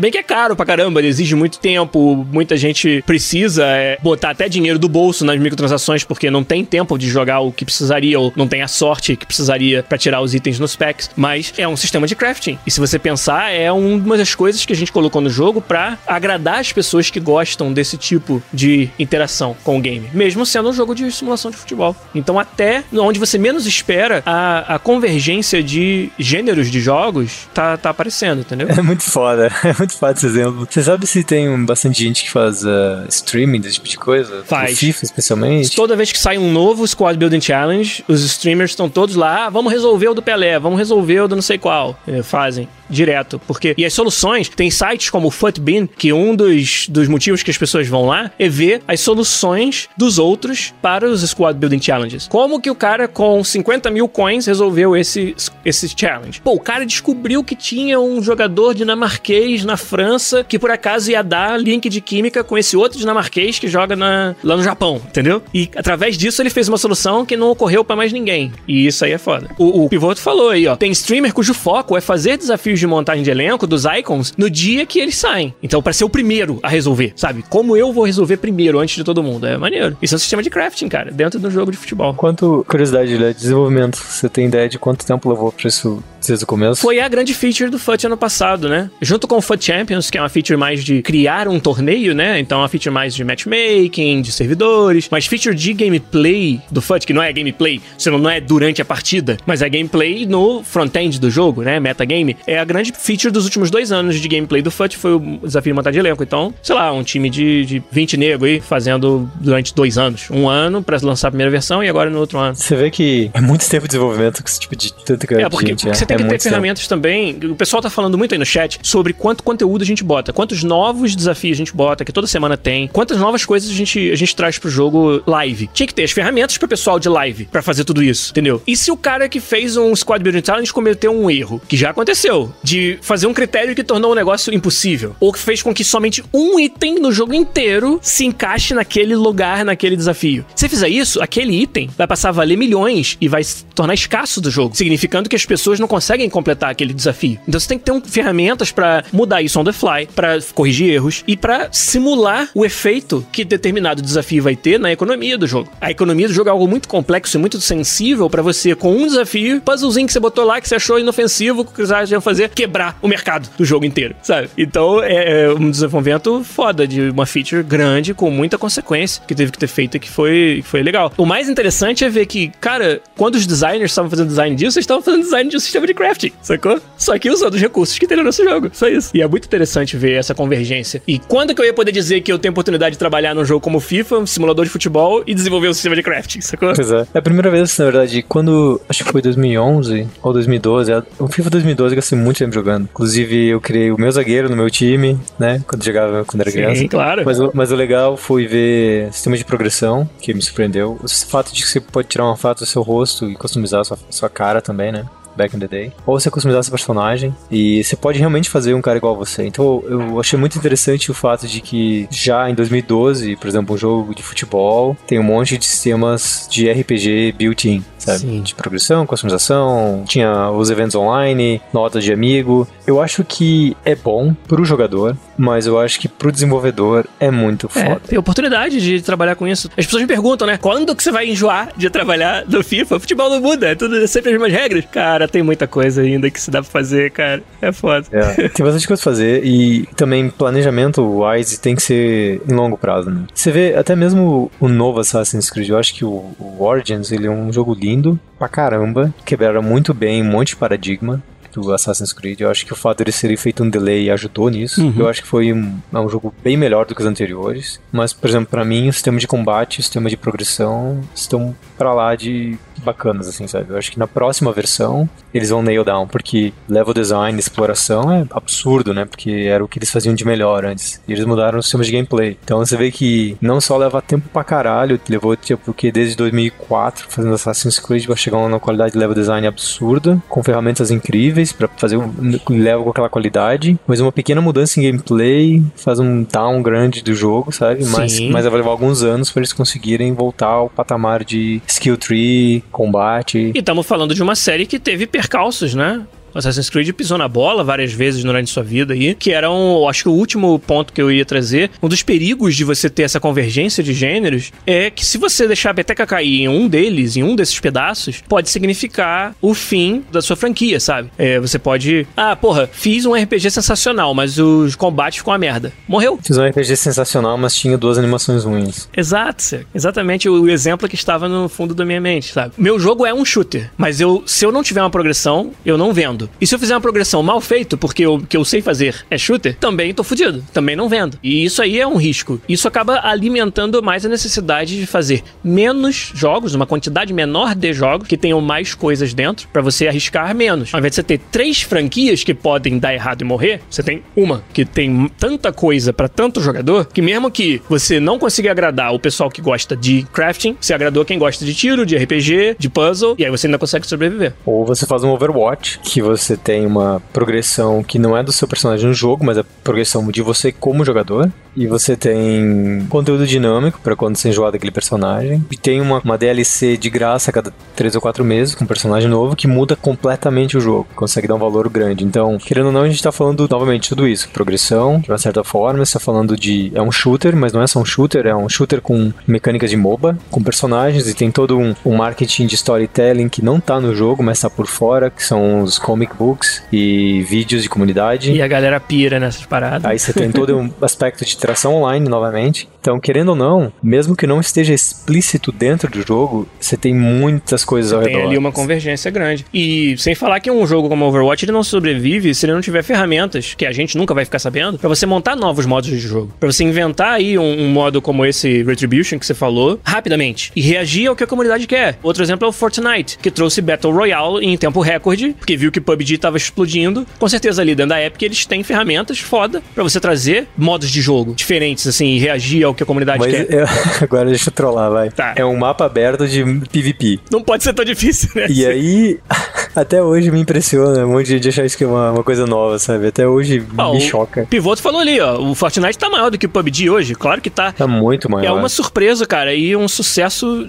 A: bem que é caro pra caramba, exige muito tempo, muita gente precisa é, botar até dinheiro do bolso nas microtransações porque não tem tempo de jogar o que precisaria ou não tem a sorte que precisaria para tirar os itens nos packs, mas é um sistema de crafting. E se você pensar, é uma das coisas que a gente colocou no jogo para agradar as pessoas que gostam desse tipo de interação com o game, mesmo sendo um jogo de simulação de futebol. Então, até onde você menos espera, a, a convergência de gêneros de jogos tá, tá aparecendo, entendeu?
B: É muito foda, é muito foda esse exemplo. Você sabe se tem bastante gente que faz uh, streaming desse tipo de coisa?
A: Faz.
B: FIFA, especialmente?
A: Toda vez que sai um novo Squad Building Challenge, os streamers estão todos lá, ah, vamos resolver o do Pelé, vamos resolver o do não sei qual. É, fazem direto. Porque. E as soluções, tem sites como o Footbin, que um dos, dos motivos que as pessoas vão lá é ver as soluções dos outros para os Squad Building Challenges. Como que o cara com 50 mil coins resolveu esse, esse challenge? Pô, o cara descobriu que tinha um jogador dinamarquês na França que por acaso ia dar link de química com esse outro dinamarquês que joga na, lá no Japão, entendeu? E através disso ele fez uma solução que não ocorreu para mais ninguém. E isso aí é foda. O, o Pivoto falou aí, ó. Tem streamer cujo foco é fazer desafios de montagem de elenco dos icons no dia que eles saem. Então, para ser o primeiro a resolver, sabe? Como eu vou resolver primeiro antes de todo mundo? É maneiro. Isso é um sistema de crafting, cara, dentro do jogo de futebol.
B: Quanto curiosidade, né? Desenvolvimento, você tem ideia de quanto tempo levou pra isso desde o começo?
A: Foi a grande feature do FUT ano passado, né? Junto com o FUT Champions, que é uma feature mais de criar um torneio, né? Então, é uma feature mais de matchmaking, de servidores, mas feature de gameplay do FUT, que não é gameplay, você não é durante a partida, mas é gameplay no front-end do jogo, né? Metagame, é a grande feature dos últimos dois anos de gameplay do FUT, foi o desafio de montar de elenco. Então, sei lá, um time de, de 20 nego aí fazendo durante dois anos. Um ano pra lançar a primeira versão e agora no outro ano.
B: Você vê que é muito tempo de desenvolvimento com esse tipo de
A: É, porque, porque você tem
B: é
A: que ter ferramentas também. O pessoal tá falando muito aí no chat sobre quanto conteúdo a gente bota, quantos novos desafios a gente bota, que toda semana tem, quantas novas coisas a gente, a gente traz pro jogo live. Tinha que ter as ferramentas pro pessoal de live pra fazer tudo isso, entendeu? E se o cara que fez um Squad Building Challenge cometeu um erro, que já aconteceu, de fazer um critério que tornou o negócio impossível, ou que fez com que somente um item no jogo inteiro se encaixe naquele lugar, naquele desafio. Se fizer isso, aquele item vai passar a valer milhões e vai se tornar escasso do jogo, significando que as pessoas não conseguem completar aquele desafio. Então você tem que ter um, ferramentas pra mudar isso on the fly, pra corrigir erros e pra simular o efeito que determinado desafio vai ter na economia do jogo. A economia do jogo é algo muito complexo e muito sensível pra você, com um desafio, puzzlezinho que você botou lá que você achou inofensivo, que você iam fazer, quebrar o mercado do jogo inteiro, sabe? Então é, é um desenvolvimento foda de uma feature grande com muita consequência que teve que ter feito e que foi, foi legal. O mais interessante é ver que, cara, quando os designers estavam fazendo design disso, eles estavam fazendo design de um sistema de crafting, sacou? Só que usando os recursos que tem no nosso jogo, só isso. E é muito interessante ver essa convergência. E quando que eu ia poder dizer que eu tenho oportunidade de trabalhar num jogo como FIFA, um simulador de futebol, e desenvolver um sistema de crafting, sacou?
B: Pois é. É a primeira vez, na verdade, quando. Acho que foi 2011 ou 2012. é- O FIFA 2012 eu gastei muito tempo jogando. Inclusive, eu criei o meu zagueiro no meu time, né? Quando jogava quando era criança.
A: Sim, claro.
B: Mas, o- mas o legal foi ver sistema de progressão, que me surpreendeu. O fato de que você pode tirar uma foto do seu rosto e customizar a sua, sua cara também, né? Back in the day. Ou você customizar seu personagem. E você pode realmente fazer um cara igual a você. Então eu achei muito interessante o fato de que já em 2012, por exemplo, um jogo de futebol tem um monte de sistemas de RPG built-in, sabe?
A: Sim.
B: De progressão, customização, tinha os eventos online, notas de amigo. Eu acho que é bom pro jogador, mas eu acho que pro desenvolvedor é muito
A: É,
B: foda.
A: tem oportunidade de trabalhar com isso. As pessoas me perguntam, né? Quando que você vai enjoar de trabalhar no FIFA? O futebol não muda, é tudo é sempre as mesmas regras. Cara, tem muita coisa ainda que se dá pra fazer, cara. É foda.
B: É, tem bastante coisa pra fazer e também planejamento wise tem que ser em longo prazo, né? Você vê até mesmo o novo Assassin's Creed, eu acho que o, o Origins, ele é um jogo lindo pra caramba, quebraram muito bem um monte de paradigma do Assassin's Creed. Eu acho que o fato dele ser feito um delay ajudou nisso.
A: Uhum.
B: Eu acho que foi um, é um jogo bem melhor do que os anteriores. Mas, por exemplo, pra mim, o sistema de combate, o sistema de progressão estão pra lá de bacanas, assim, sabe? Eu acho que na próxima versão eles vão nail down, porque level design, exploração é absurdo, né? Porque era o que eles faziam de melhor antes. E eles mudaram os sistemas de gameplay. Então você vê que não só leva tempo pra caralho, levou tipo que desde 2004 fazendo Assassin's Creed pra chegar numa qualidade de level design absurda, com ferramentas incríveis para fazer um level com aquela qualidade, mas uma pequena mudança em gameplay faz um down grande do jogo, sabe? Mas, mas vai levar alguns anos para eles conseguirem voltar ao patamar de skill tree, combate.
A: E estamos falando de uma série que teve percalços, né? Assassin's Creed pisou na bola várias vezes durante sua vida aí, que era um, acho que o último ponto que eu ia trazer, um dos perigos de você ter essa convergência de gêneros é que se você deixar a peteca cair em um deles, em um desses pedaços, pode significar o fim da sua franquia, sabe? É, você pode, ah, porra, fiz um RPG sensacional, mas os combates ficam uma merda. Morreu.
B: Fiz um RPG sensacional, mas tinha duas animações ruins.
A: Exato, exatamente o exemplo que estava no fundo da minha mente, sabe? Meu jogo é um shooter, mas eu, se eu não tiver uma progressão, eu não vendo vendo. E se eu fizer uma progressão mal feita, porque o que eu sei fazer é shooter, também tô fudido. Também não vendo. E isso aí é um risco. Isso acaba alimentando mais a necessidade de fazer menos jogos, uma quantidade menor de jogos que tenham mais coisas dentro, para você arriscar menos. Ao invés de você ter três franquias que podem dar errado e morrer, você tem uma que tem tanta coisa para tanto jogador que mesmo que você não consiga agradar o pessoal que gosta de crafting, você agradou quem gosta de tiro, de RPG, de puzzle, e aí você ainda consegue sobreviver.
B: Ou você faz um Overwatch que você tem uma progressão que não é do seu personagem no jogo, mas a progressão de você como jogador. E você tem conteúdo dinâmico para quando você enjoar daquele personagem. E tem uma, uma DLC de graça a cada 3 ou 4 meses com um personagem novo que muda completamente o jogo. Consegue dar um valor grande. Então, querendo ou não, a gente tá falando novamente tudo isso. Progressão, de uma certa forma. Você tá falando de. É um shooter, mas não é só um shooter, é um shooter com mecânicas de MOBA, com personagens e tem todo um, um marketing de storytelling que não tá no jogo, mas tá por fora, que são os comic books e vídeos de comunidade.
A: E a galera pira nessas paradas.
B: Aí você tem todo um aspecto de interação online novamente. Então, querendo ou não, mesmo que não esteja explícito dentro do jogo, você tem muitas coisas
A: você
B: ao
A: tem
B: redor.
A: ali uma convergência grande. E sem falar que um jogo como Overwatch ele não sobrevive se ele não tiver ferramentas, que a gente nunca vai ficar sabendo, para você montar novos modos de jogo. para você inventar aí um, um, modo como esse Retribution que você falou, rapidamente. E reagir ao que a comunidade quer. Outro exemplo é o Fortnite, que trouxe Battle Royale em tempo recorde, porque viu que o PUBG tava explodindo. Com certeza ali dentro da Epic eles têm ferramentas foda para você trazer modos de jogo diferentes, assim, e reagir ao que a comunidade
B: Mas
A: quer.
B: eu- agora deixa eu trollar, vai.
A: Tá.
B: É um mapa aberto de PVP.
A: Não pode ser tão difícil, né?
B: E aí, até hoje me impressiona um monte de achar isso que é uma, uma coisa nova, sabe? Até hoje
A: Ah,
B: me
A: o
B: choca.
A: Pivoto falou ali, ó. O Fortnite tá maior do que o PUBG hoje. Claro que tá.
B: Tá muito maior.
A: É uma surpresa, cara, e um sucesso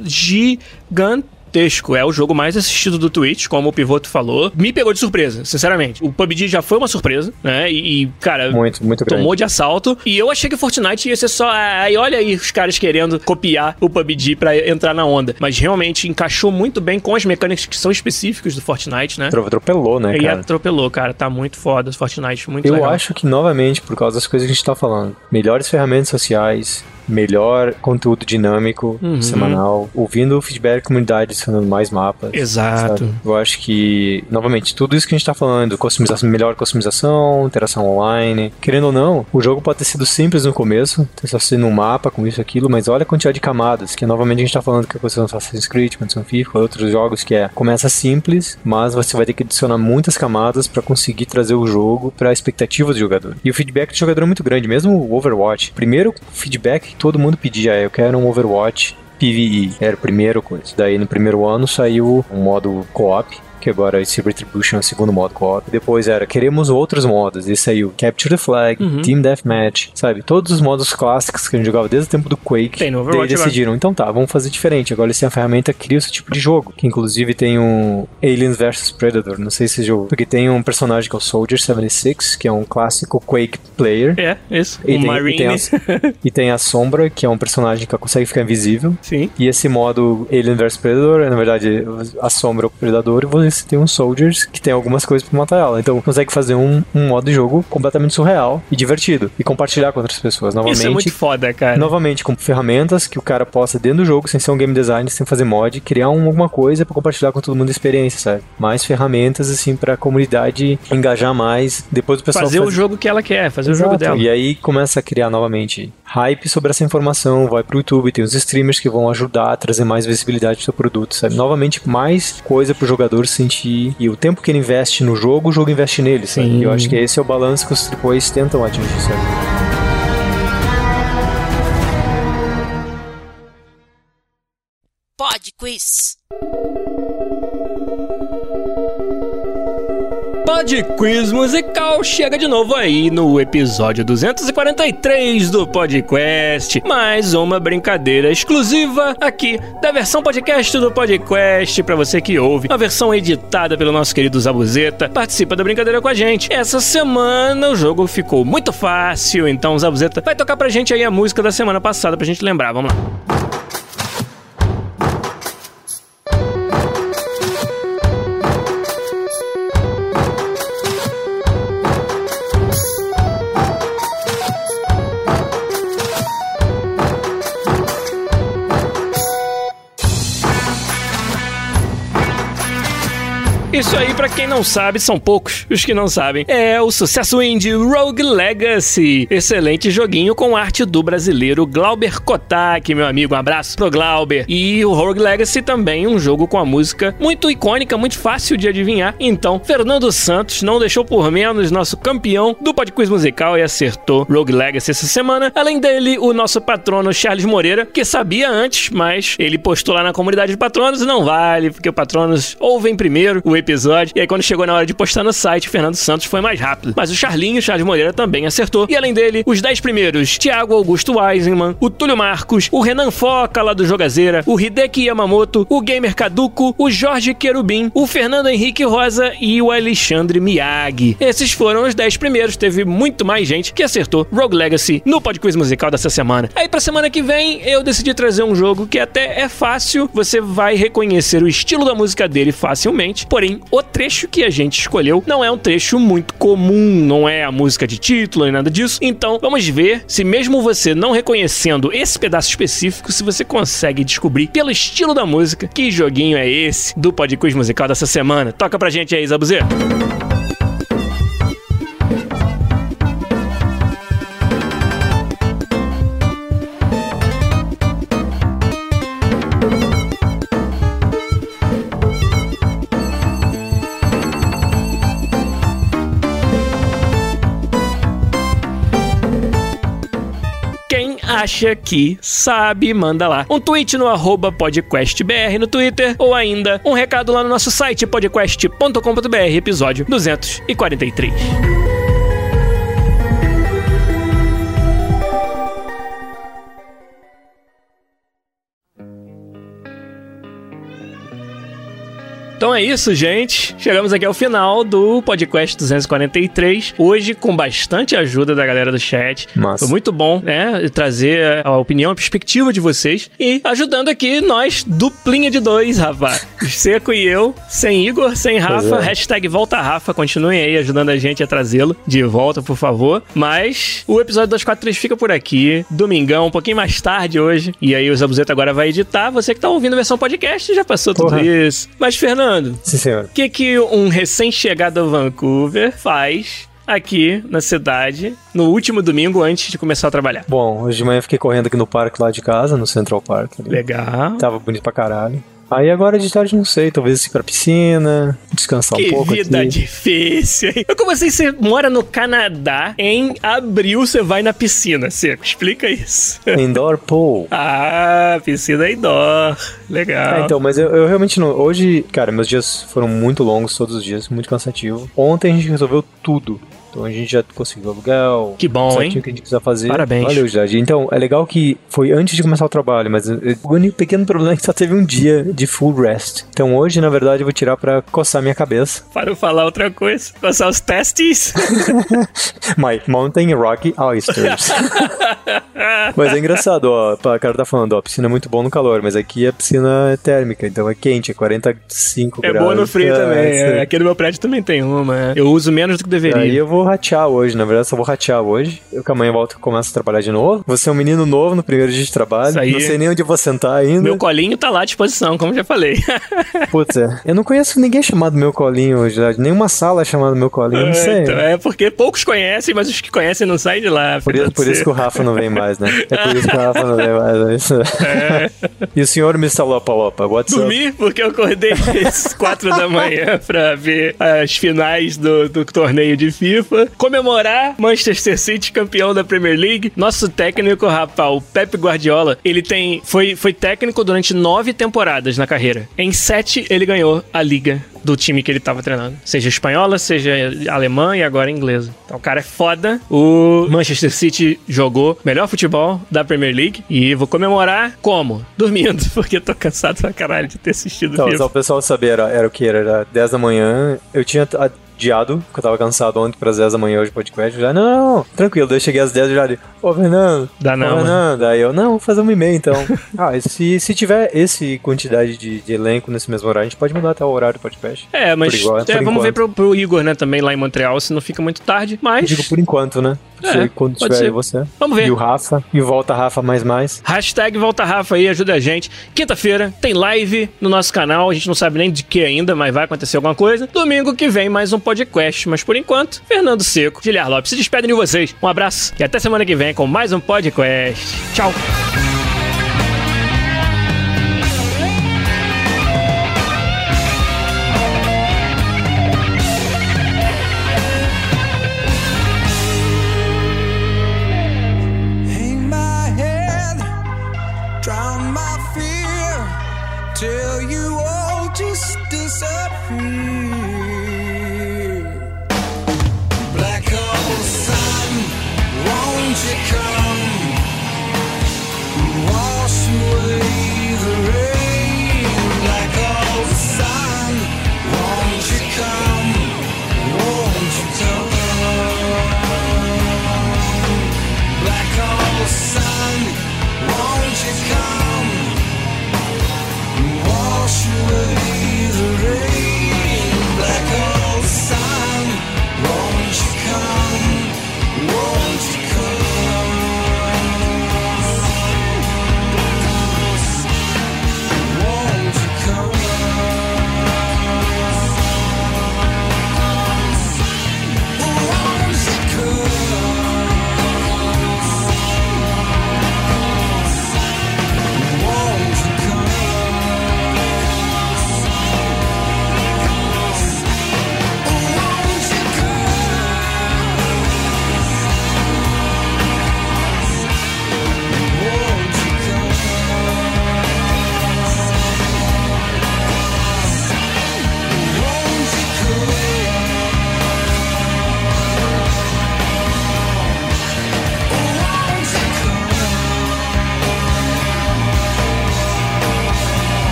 A: gigantesco. É o jogo mais assistido do Twitch, como o Pivoto falou. Me pegou de surpresa, sinceramente. O PUBG já foi uma surpresa, né? E, e, cara,
B: Muito, muito grande.
A: tomou de assalto. E eu achei que o Fortnite ia ser só. Aí olha aí os caras querendo copiar o PUBG pra entrar na onda. Mas realmente encaixou muito bem com as mecânicas que são específicas do Fortnite, né?
B: Atro- Atropelou, né,
A: E
B: cara?
A: atropelou, cara. Tá muito foda o Fortnite, muito
B: Eu
A: legal.
B: acho que, novamente, por causa das coisas que a gente tá falando, melhores ferramentas sociais, melhor conteúdo dinâmico,
A: Uhum.
B: semanal, ouvindo o feedback da comunidade, adicionando mais mapas.
A: Exato.
B: sabe? Eu acho que, novamente, tudo isso que a gente tá falando, customização, melhor customização, interação online, querendo ou não, o jogo pode ter sido simples no começo, ter só sido um mapa com isso e aquilo, mas olha a quantidade de camadas, que novamente a gente tá falando que aconteceu no Assassin's Creed, aconteceu no FIFA, outros jogos que é, começa simples, mas você vai ter que adicionar muitas camadas pra conseguir trazer o jogo pra expectativa do jogador. E o feedback do jogador é muito grande, mesmo o Overwatch. Primeiro feedback todo mundo pedia eu quero um Overwatch PvE, era a primeira coisa. Daí no primeiro ano saiu um modo co-op, que agora esse Retribution é o segundo modo co-op. Depois era, queremos outros modos, e saiu Capture the Flag,
A: Uhum.
B: Team Deathmatch, sabe? Todos os modos clássicos que a gente jogava desde o tempo do Quake.
A: Tem no Overwatch agora.
B: decidiram, então tá, vamos fazer diferente. Agora eles têm a ferramenta cria esse tipo de jogo, que inclusive tem um Aliens vs Predator, não sei se jogou, porque tem um personagem que é o Soldier 76, que é um clássico Quake player.
A: É, isso.
B: E
A: o
B: tem,
A: Marine.
B: e, tem a, e tem a Sombra, que é um personagem que consegue ficar invisível.
A: Sim.
B: E esse modo Alien vs Predator é, na verdade, a sombra é o predador e você tem uns soldiers que tem algumas coisas pra matar ela. Então consegue fazer um, um modo de jogo completamente surreal e divertido. E compartilhar com outras pessoas. Novamente,
A: Isso é muito foda, cara.
B: novamente com ferramentas que o cara possa, dentro do jogo, sem ser um game design, sem fazer mod, criar um- alguma coisa pra compartilhar com todo mundo a experiência, sabe? Mais ferramentas, assim, pra comunidade engajar mais. Depois o pessoal
A: fazer
B: faz-
A: o jogo que ela quer, fazer o jogo
B: Exato.
A: dela.
B: E aí começa a criar novamente hype sobre essa informação, vai pro YouTube, tem os streamers que vão ajudar a trazer mais visibilidade do seu produto, sabe? Novamente, mais coisa pro jogador sentir e o tempo que ele investe no jogo, o jogo investe nele, sabe?
A: Sim.
B: Eu acho que esse é o balanço que os AAAs tentam atingir, sabe?
C: Pod Quiz.
A: Pod Quiz Musical chega de novo aí no episódio 243 do PodQuest. Mais uma brincadeira exclusiva aqui da versão podcast do PodQuest para você que ouve. Uma versão editada pelo nosso querido Zabuzeta. Participa da brincadeira com a gente. Essa semana o jogo ficou muito fácil, então Zabuzeta vai tocar pra gente aí a música da semana passada pra gente lembrar. Vamos lá. Isso aí, pra quem não sabe, são poucos os que não sabem. É o sucesso indie Rogue Legacy. Excelente joguinho com arte do brasileiro Glauber Kotak, meu amigo. Um abraço pro Glauber. E o Rogue Legacy também, um jogo com a música muito icônica, muito fácil de adivinhar. Então, Fernando Santos não deixou por menos nosso campeão do Podquiz Musical e acertou Rogue Legacy essa semana. Além dele, o nosso patrono Charles Moreira, que sabia antes, mas ele postou lá na comunidade de patronos, não vale, porque patronos ouvem primeiro o episódio. E aí, quando chegou na hora de postar no site, Fernando Santos foi mais rápido. Mas o Charlinho, Charles Moreira, também acertou. E além dele, os 10 primeiros: Thiago Augusto Weisenman, o Túlio Marcos, o Renan Foca, lá do Jogazeira, o Hideki Yamamoto, o Gamer Caduco, o Jorge Querubim, o Fernando Henrique Rosa e o Alexandre Miyagi. Esses foram os 10 primeiros. Teve muito mais gente que acertou Rogue Legacy no Podquiz Musical dessa semana. Aí, pra semana que vem, eu decidi trazer um jogo que até é fácil. Você vai reconhecer o estilo da música dele facilmente. Porém, o trecho que a gente escolheu não é um trecho muito comum, não é a música de título nem nada disso. Então, vamos ver se mesmo você não reconhecendo esse pedaço específico, se você consegue descobrir pelo estilo da música que joguinho é esse do Podquiz Musical dessa semana. Toca pra gente aí, Zabuzeiro. Acha que sabe, manda lá. Um tweet no arroba podcastbr no Twitter ou ainda um recado lá no nosso site podcast.com.br, episódio 243. Então é isso, gente. Chegamos aqui ao final do podcast 243. Hoje, com bastante ajuda da galera do chat.
B: Massa.
A: Foi muito bom, né? Trazer a opinião, a perspectiva de vocês. E ajudando aqui nós, duplinha de dois, rapaz. Seco e eu, sem Igor, sem Rafa.
B: é.
A: Hashtag volta Rafa. Continuem aí ajudando a gente a trazê-lo de volta, por favor. Mas o episódio 243 fica por aqui. Domingão, um pouquinho mais tarde hoje. E aí o Zabuzeta agora vai editar. Você que tá ouvindo a versão podcast já passou tudo
B: Porra.
A: isso. Mas, Fernando,
B: Sim, senhor.
A: o que, que um recém-chegado a Vancouver faz aqui na cidade no último domingo antes de começar a trabalhar?
B: Bom, hoje de manhã eu fiquei correndo aqui no parque lá de casa, no Central Park. ali.
A: Legal.
B: Tava bonito pra caralho. Aí agora de tarde não sei, talvez ir pra piscina, descansar
A: Que
B: um pouco
A: vida
B: aqui.
A: difícil, hein? Eu como assim, você mora no Canadá, em abril você vai na piscina, Seco? Explica isso.
B: Indoor pool.
A: ah, piscina indoor. Legal.
B: É, então, mas eu, eu realmente não. Hoje, cara, meus dias foram muito longos todos os dias, muito cansativo. Ontem a gente resolveu tudo. Então a gente já conseguiu aluguel.
A: Que bom,
B: certinho
A: hein?
B: que a gente precisa fazer.
A: Parabéns.
B: Valeu, Jade. Então, é legal que foi antes de começar o trabalho, mas o único pequeno problema é que só teve um dia de full rest. Então hoje, na verdade, eu vou tirar pra coçar minha cabeça.
A: Para eu falar outra coisa, passar os testes.
B: My Mountain Rocky Oysters. mas é engraçado, ó. O cara tá falando, ó, a piscina é muito bom no calor, mas aqui a piscina é térmica, então é quente, é 45
A: É
B: graus.
A: boa no frio
B: É,
A: também.
B: sim.
A: é. Aqui no meu prédio também tem uma. é. Eu uso menos do que deveria.
B: Aí eu vou vou ratear hoje, na verdade, só vou ratear hoje. Eu que amanhã volto e começo a trabalhar de novo. Você é um menino novo no primeiro dia de trabalho. Não sei nem onde eu vou sentar ainda.
A: Meu colinho tá lá à disposição, como já falei.
B: Putz, é. Eu não conheço ninguém chamado meu colinho hoje, né? nenhuma sala é chamada meu colinho, não sei.
A: Então, é porque poucos conhecem, mas os que conhecem não saem de lá.
B: Por, isso, por isso que o Rafa não vem mais, né? É por isso que o Rafa não vem mais. É isso. E o senhor Mr. Lopa Lopa, what's up?
A: Dormi porque eu acordei às quatro da manhã pra ver as finais do, do torneio de FIFA. Comemorar Manchester City campeão da Premier League. Nosso técnico, rapaz, o Pep Guardiola, ele tem foi, foi técnico durante nove temporadas na carreira. Em sete, ele ganhou a liga do time que ele tava treinando. Seja espanhola, seja alemã e agora inglesa. Então o cara é foda. O Manchester City jogou melhor futebol da Premier League. E vou comemorar como? Dormindo, porque tô cansado pra caralho de ter assistido
B: Então,
A: FIFA.
B: só o pessoal saber, era, era o que? Era 10 da manhã. Eu tinha adiado, porque eu tava cansado ontem pras 10 da manhã hoje podcast. Eu já, não, não, não, tranquilo. Daí eu cheguei às 10 e já li, ô Fernando,
A: Dá
B: ô,
A: não, mano.
B: Fernando. Aí eu, não, vou fazer uma e-mail então. ah, se, se tiver esse quantidade de, de elenco nesse mesmo horário, a gente pode mudar até o horário do podcast.
A: É, mas
B: igual-
A: é,
B: por
A: vamos ver
B: enquanto.
A: pro, pro Igor, né, também lá em Montreal, se não fica muito tarde. Mas
B: Eu digo por enquanto, né?
A: É,
B: Sei quando tiver
A: ser.
B: aí você.
A: vamos ver.
B: E o Rafa. E volta Rafa mais mais.
A: Hashtag Volta Rafa aí, ajuda a gente. Quinta-feira tem live no nosso canal, a gente não sabe nem de que ainda, mas vai acontecer alguma coisa. Domingo que vem mais um podcast, mas por enquanto, Fernando Seco, Giliar Lopes se despedem de vocês. Um abraço e até semana que vem com mais um podcast. Tchau.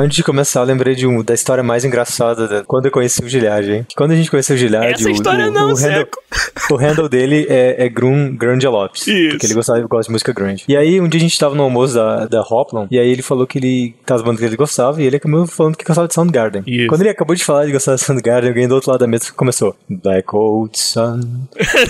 B: Antes de começar, eu lembrei de um, da história mais engraçada da- quando eu conheci o Gilhard, hein? Quando a gente conheceu o Gilhard,
A: Essa
B: o,
A: história
B: o,
A: não,
B: o handle, o handle dele é, é Grum Grande Lopes.
A: Isso.
B: Porque ele gostava, gosta de música grande. E aí, um dia a gente tava no almoço da, da Hoplon, e aí ele falou que ele, das bandas que ele gostava, e ele acabou falando que gostava de Soundgarden.
A: Isso.
B: Quando ele acabou de falar de gostar de Soundgarden, alguém do outro lado da mesa começou, Black Old Sun,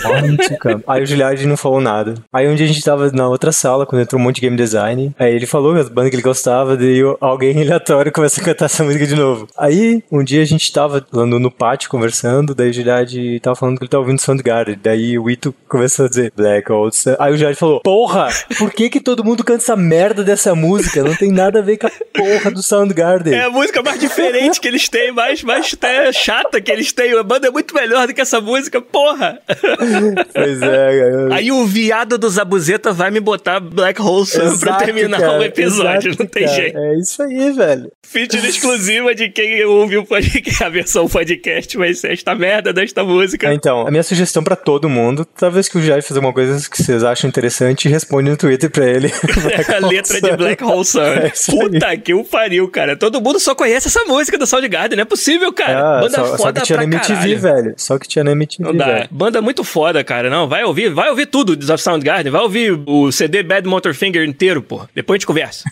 B: won't you come?" Aí o Gilhard não falou nada. Aí um dia a gente tava na outra sala, quando entrou um monte de game design, aí ele falou as bandas que ele gostava, daí alguém aleatório começou a cantar essa música de novo. Aí, um dia a gente tava lá no, no pátio conversando, daí o Gilhard tava falando que ele tava ouvindo Soundgarden, daí o Ito começou a dizer Black Old Sun. Aí o Gilhard falou, porra, por que que todo mundo canta essa merda dessa música? Não tem nada a ver com a porra do Soundgarden.
A: É a música mais diferente que eles têm, mais, mais até chata que eles têm. A banda é muito melhor do que essa música, porra!
B: Pois é, cara.
A: Aí o viado do Zabuzeta vai me botar Black Hole Sun pra terminar
B: cara,
A: o episódio,
B: exato,
A: não tem
B: cara.
A: jeito.
B: É isso aí, velho.
A: Feature exclusiva de quem ouve o podcast, a versão podcast vai ser esta merda desta música.
B: Então, a minha sugestão pra todo mundo, toda vez que o Jair fizer uma coisa que vocês acham interessante, responde no Twitter pra ele.
A: a letra de Black Hole Sun.
B: É.
A: Puta que o pariu, cara. Todo mundo só conhece essa música do Soundgarden, não é possível, cara.
B: Ah,
A: Banda
B: só, só
A: foda
B: que tinha
A: pra
B: na MTV,
A: caralho.
B: velho. Só que tinha na MTV,
A: Não dá.
B: velho.
A: Banda muito foda, cara. Não, vai ouvir, vai ouvir tudo do Soundgarden. Vai ouvir o CD Bad Motorfinger inteiro, pô. Depois a gente conversa.